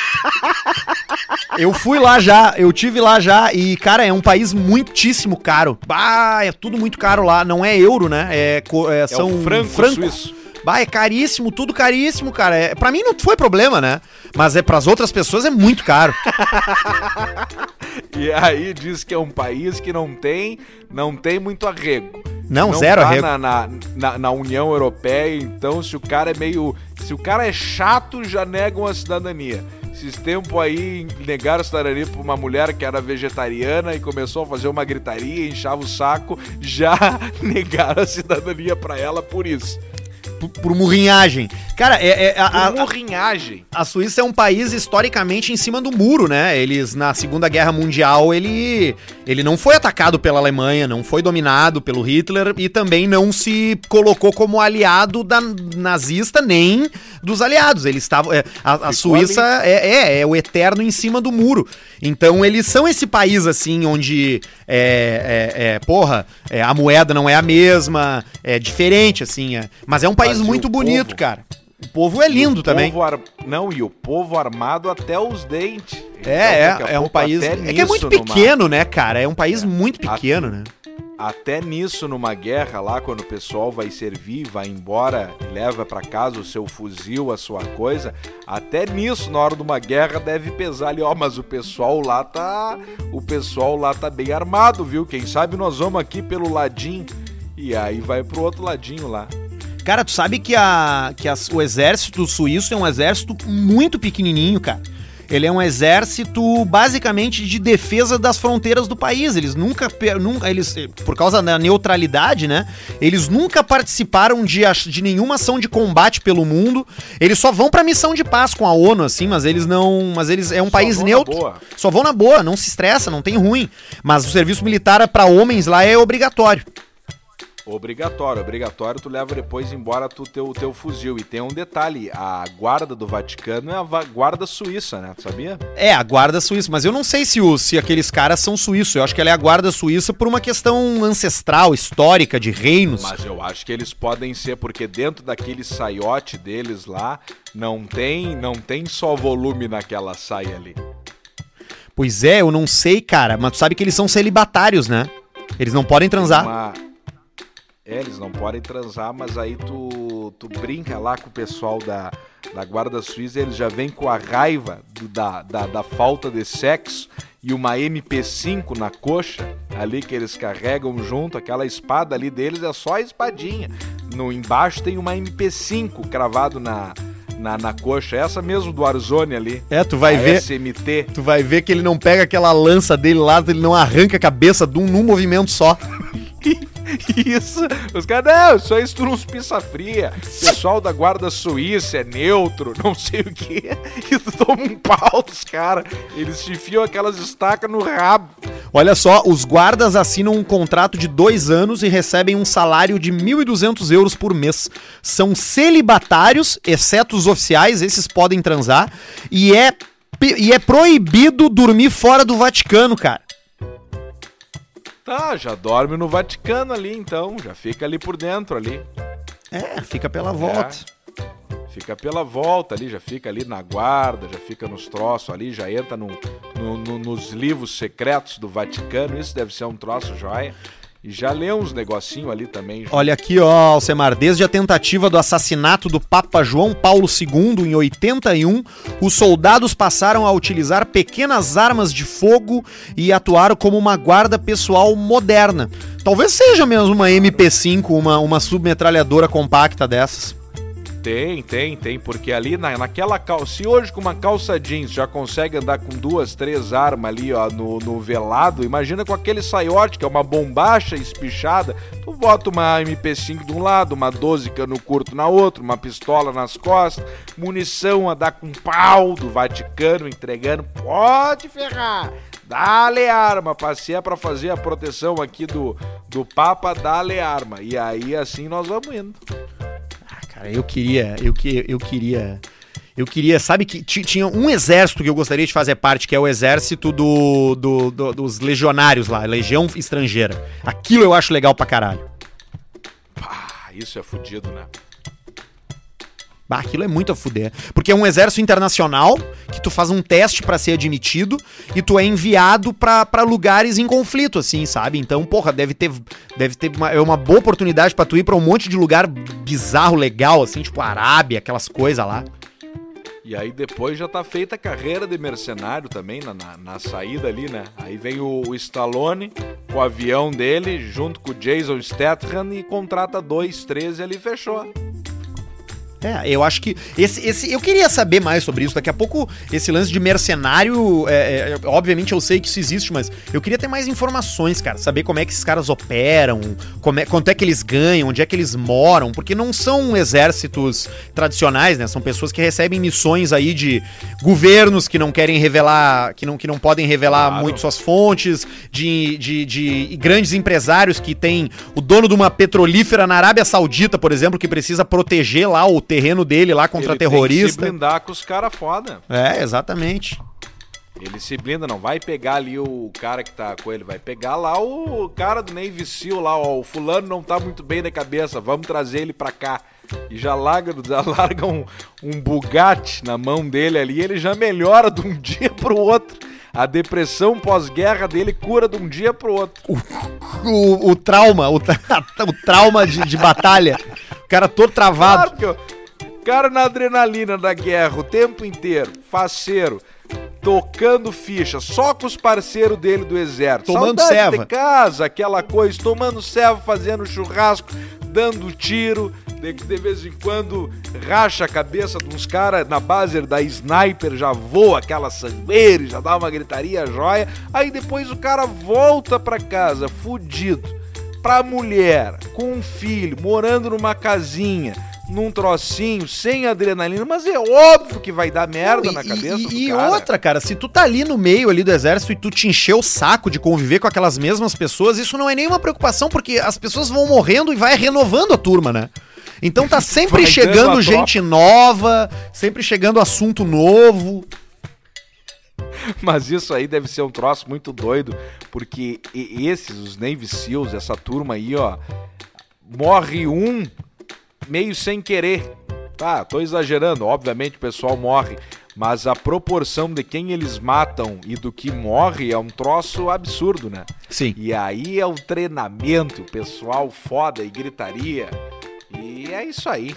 Eu fui lá já, eu tive lá já e, cara, é um país muitíssimo caro. Bah, é tudo muito caro lá. Não é euro, né? É, é, É são o franco, franco. suíço. Bah, é caríssimo, tudo caríssimo, cara. É, pra mim não foi problema, né? Mas é pras outras pessoas é muito caro. E aí diz que é um país que não tem, não tem muito arrego. Não, zero tá arrego. Na, na, na, na União Europeia, então se o cara é meio. Se o cara é chato, já negam a cidadania. Esses tempos aí negaram cidadania pra uma mulher que era vegetariana e começou a fazer uma gritaria, inchava o saco, já negaram a cidadania pra ela por isso. Por, por murrinhagem. Cara, é, é- a, a- Por morrinhagem. a Suíça é um país historicamente em cima do muro, né? Eles, na Segunda Guerra Mundial, ele, ele não foi atacado pela Alemanha, não foi dominado pelo Hitler e também não se colocou como aliado da nazista nem dos aliados. Eles estavam. é, a, a Suíça é, é, é o eterno em cima do muro. Então eles são esse país assim, onde é, é, é, porra, é, a moeda não é a mesma, é diferente, assim. é. mas é um país muito bonito, povo? cara. O povo é lindo O também. ar- Não, e o povo armado até os dentes. Então, É, a é, é um país. até É que é muito numa- pequeno, né, cara? É um país muito A- pequeno, né? Até nisso, numa guerra lá, quando o pessoal vai servir, vai embora, leva pra casa o seu fuzil, a sua coisa, até nisso, na hora de uma guerra, deve pesar ali, ó, mas o pessoal lá tá. O pessoal lá tá bem armado, viu? Quem sabe nós vamos aqui pelo ladinho. E aí vai pro outro ladinho lá. Cara, tu sabe que, a, que o exército suíço é um exército muito pequenininho, cara. Ele é um exército basicamente de defesa das fronteiras do país. Eles nunca, nunca eles, eh, por causa da neutralidade, né? Eles nunca participaram de, de nenhuma ação de combate pelo mundo. Eles só vão pra missão de paz com a ONU, assim, mas eles não, mas eles é um Só país vão na neutro. boa. Só vão na boa, não se estressa, não tem ruim. Mas o serviço militar para homens lá é obrigatório. Obrigatório, obrigatório, tu leva depois embora tu teu, teu fuzil. E tem um detalhe, a guarda do Vaticano é a guarda suíça, né? Tu sabia? É, a guarda suíça, mas eu não sei se, os, se aqueles caras são suíços. Eu acho que ela é a guarda suíça por uma questão ancestral, histórica, de reinos. Mas eu acho que eles podem ser, porque dentro daquele saiote deles lá, não tem, não tem só volume naquela saia ali. Pois é, eu não sei, cara, mas tu sabe que eles são celibatários, né? Eles não podem transar. Uma- É, eles não podem transar, mas aí tu, tu brinca lá com o pessoal da, da guarda suíça, eles já vêm com a raiva do- da, da, da falta de sexo e uma MP5 na coxa, ali que eles carregam junto, aquela espada ali deles é só a espadinha. No embaixo tem uma MP5 cravado na, na, na coxa, essa mesmo do Arzoni ali. É, tu vai ver. SMT. Tu vai ver que ele não pega aquela lança dele lá, ele não arranca a cabeça de um num movimento só. Isso, os caras, não, aí tu uns pizza fria. Pessoal da guarda suíça é neutro, não sei o que. E tu toma um pau dos caras. Eles te enfiam aquelas estacas no rabo. Olha só, os guardas assinam um contrato de dois anos e recebem um salário de 1.200 euros por mês. São celibatários, exceto os oficiais, esses podem transar. E é, e é proibido dormir fora do Vaticano, cara. Tá, já dorme no Vaticano ali então, já fica ali por dentro ali. É, fica pela volta. Fica pela volta ali, já fica ali na guarda, já fica nos troços ali, já entra no, no- no- nos livros secretos do Vaticano. Isso deve ser um troço joia. E já lê uns negocinho ali também. já. Olha aqui, ó, Alcemar, desde a tentativa do assassinato do Papa João Paulo II em 81, os soldados passaram a utilizar pequenas armas de fogo e atuaram como uma guarda pessoal moderna. Talvez seja mesmo uma MP5, uma, uma submetralhadora compacta dessas. Tem, tem, tem, porque ali na, naquela calça, se hoje com uma calça jeans já consegue andar com duas, três armas ali, ó, no, no velado, imagina com aquele saiote, que é uma bombacha espichada, tu bota uma MP5 de um lado, uma 12 cano curto na outra, uma pistola nas costas, munição a dar com pau do Vaticano entregando, pode ferrar, dá-lhe arma, passeia pra fazer a proteção aqui do, do Papa, dá-lhe arma, e aí assim nós vamos indo. Cara, eu queria, eu, que, eu queria. Eu queria, sabe que ti- tinha um exército que eu gostaria de fazer parte, que é o exército do, do- do- dos legionários lá, legião estrangeira. Aquilo eu acho legal pra caralho. Pá, isso é fudido, né? Bah, aquilo é muito a fuder. Porque é um exército internacional que tu faz um teste pra ser admitido e tu é enviado pra lugares em conflito, assim, sabe? Então, porra, deve ter, deve ter uma, é uma boa oportunidade pra tu ir pra um monte de lugar bizarro, legal, assim, tipo Arábia, aquelas coisas lá. E aí depois já tá feita a carreira de mercenário também, na, na, na saída ali, né? Aí vem o, o Stallone com o avião dele, junto com o Jason Statham, e contrata dois, três e ali fechou. É, eu acho que. Esse, esse, eu queria saber mais sobre isso. Daqui a pouco, esse lance de mercenário. é, é, obviamente eu sei que isso existe, mas eu queria ter mais informações, cara. Saber como é que esses caras operam, como é, quanto é que eles ganham, onde é que eles moram. Porque não são exércitos tradicionais, né? São pessoas que recebem missões aí de governos que não querem revelar. que não, que não podem revelar Claro. muito suas fontes, de, de, de grandes empresários que tem o dono de uma petrolífera na Arábia Saudita, por exemplo, que precisa proteger lá o terreno dele lá contra Ele Tem que se terrorista. blindar com os caras foda. É, exatamente. Ele se blinda, não vai pegar ali o cara que tá com ele, vai pegar lá o cara do Navy Seal lá, ó, o fulano não tá muito bem da cabeça, vamos trazer ele pra cá. E já larga, já larga um, um Bugatti na mão dele ali, ele já melhora de um dia pro outro. A depressão pós-guerra dele cura de um dia pro outro. O, o trauma, o, tra- o trauma de, de batalha. O cara todo travado. Claro que o cara na adrenalina da guerra o tempo inteiro, faceiro, tocando ficha, só com os parceiros dele do exército. Tomando Saudade ceva. de casa, aquela coisa, tomando ceva, fazendo churrasco, dando tiro. De, de vez em quando racha a cabeça de uns caras na base da sniper, já voa aquela sangueira, já dá uma gritaria joia. Aí depois o cara volta pra casa, fudido pra mulher, com um filho, morando numa casinha, num trocinho, sem adrenalina, mas é óbvio que vai dar merda E- na cabeça e, e cara. outra, cara, se tu tá ali no meio ali do exército e tu te encheu o saco de conviver com aquelas mesmas pessoas, isso não é nenhuma preocupação, porque as pessoas vão morrendo e vai renovando a turma, né? Então tá sempre chegando gente nova, sempre chegando assunto novo. Mas isso aí deve ser um troço muito doido, porque esses, os Navy Seals, essa turma aí, ó, morre um meio sem querer. Tá, tô exagerando, obviamente o pessoal morre, mas a proporção de quem eles matam e do que morre é um troço absurdo, né? Sim. E aí é o treinamento, pessoal foda e gritaria. E é isso aí.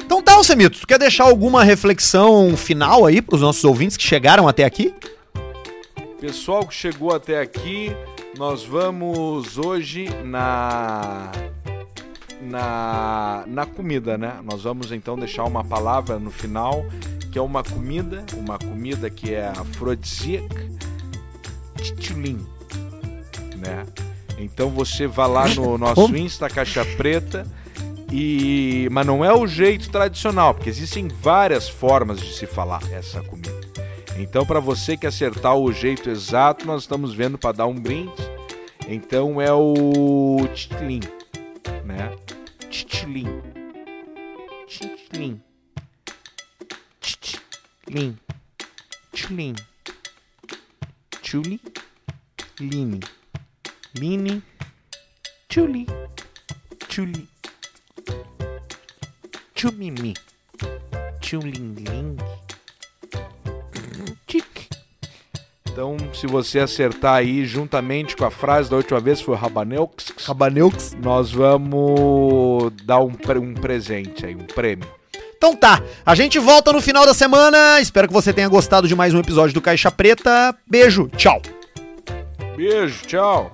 Então tá, Alcemito, tu quer deixar alguma reflexão final aí pros nossos ouvintes que chegaram até aqui? Pessoal que chegou até aqui, nós vamos hoje na na na comida, né? Nós vamos então deixar uma palavra no final, que é uma comida, uma comida que é afrodisíaca, tchutchulim, né? Então você vai lá no nosso? Insta Caixa Preta e mas não é o jeito tradicional, porque existem várias formas de se falar essa comida. Então, para você que acertar o jeito exato, nós estamos vendo para dar um brinde. Então é o tchitlim, né? Chichilin. Chichilin. Chichilin. Chulin. Chuli. Lini. Lini. Chuli. Chuli. Chumimi. Chulin ling. Então, se você acertar aí, juntamente com a frase da última vez, foi Rabaneux, Rabaneux. nós vamos dar um, um presente aí, um prêmio. Então tá, a gente volta no final da semana. Espero que você tenha gostado de mais um episódio do Caixa Preta. Beijo, tchau. Beijo, tchau.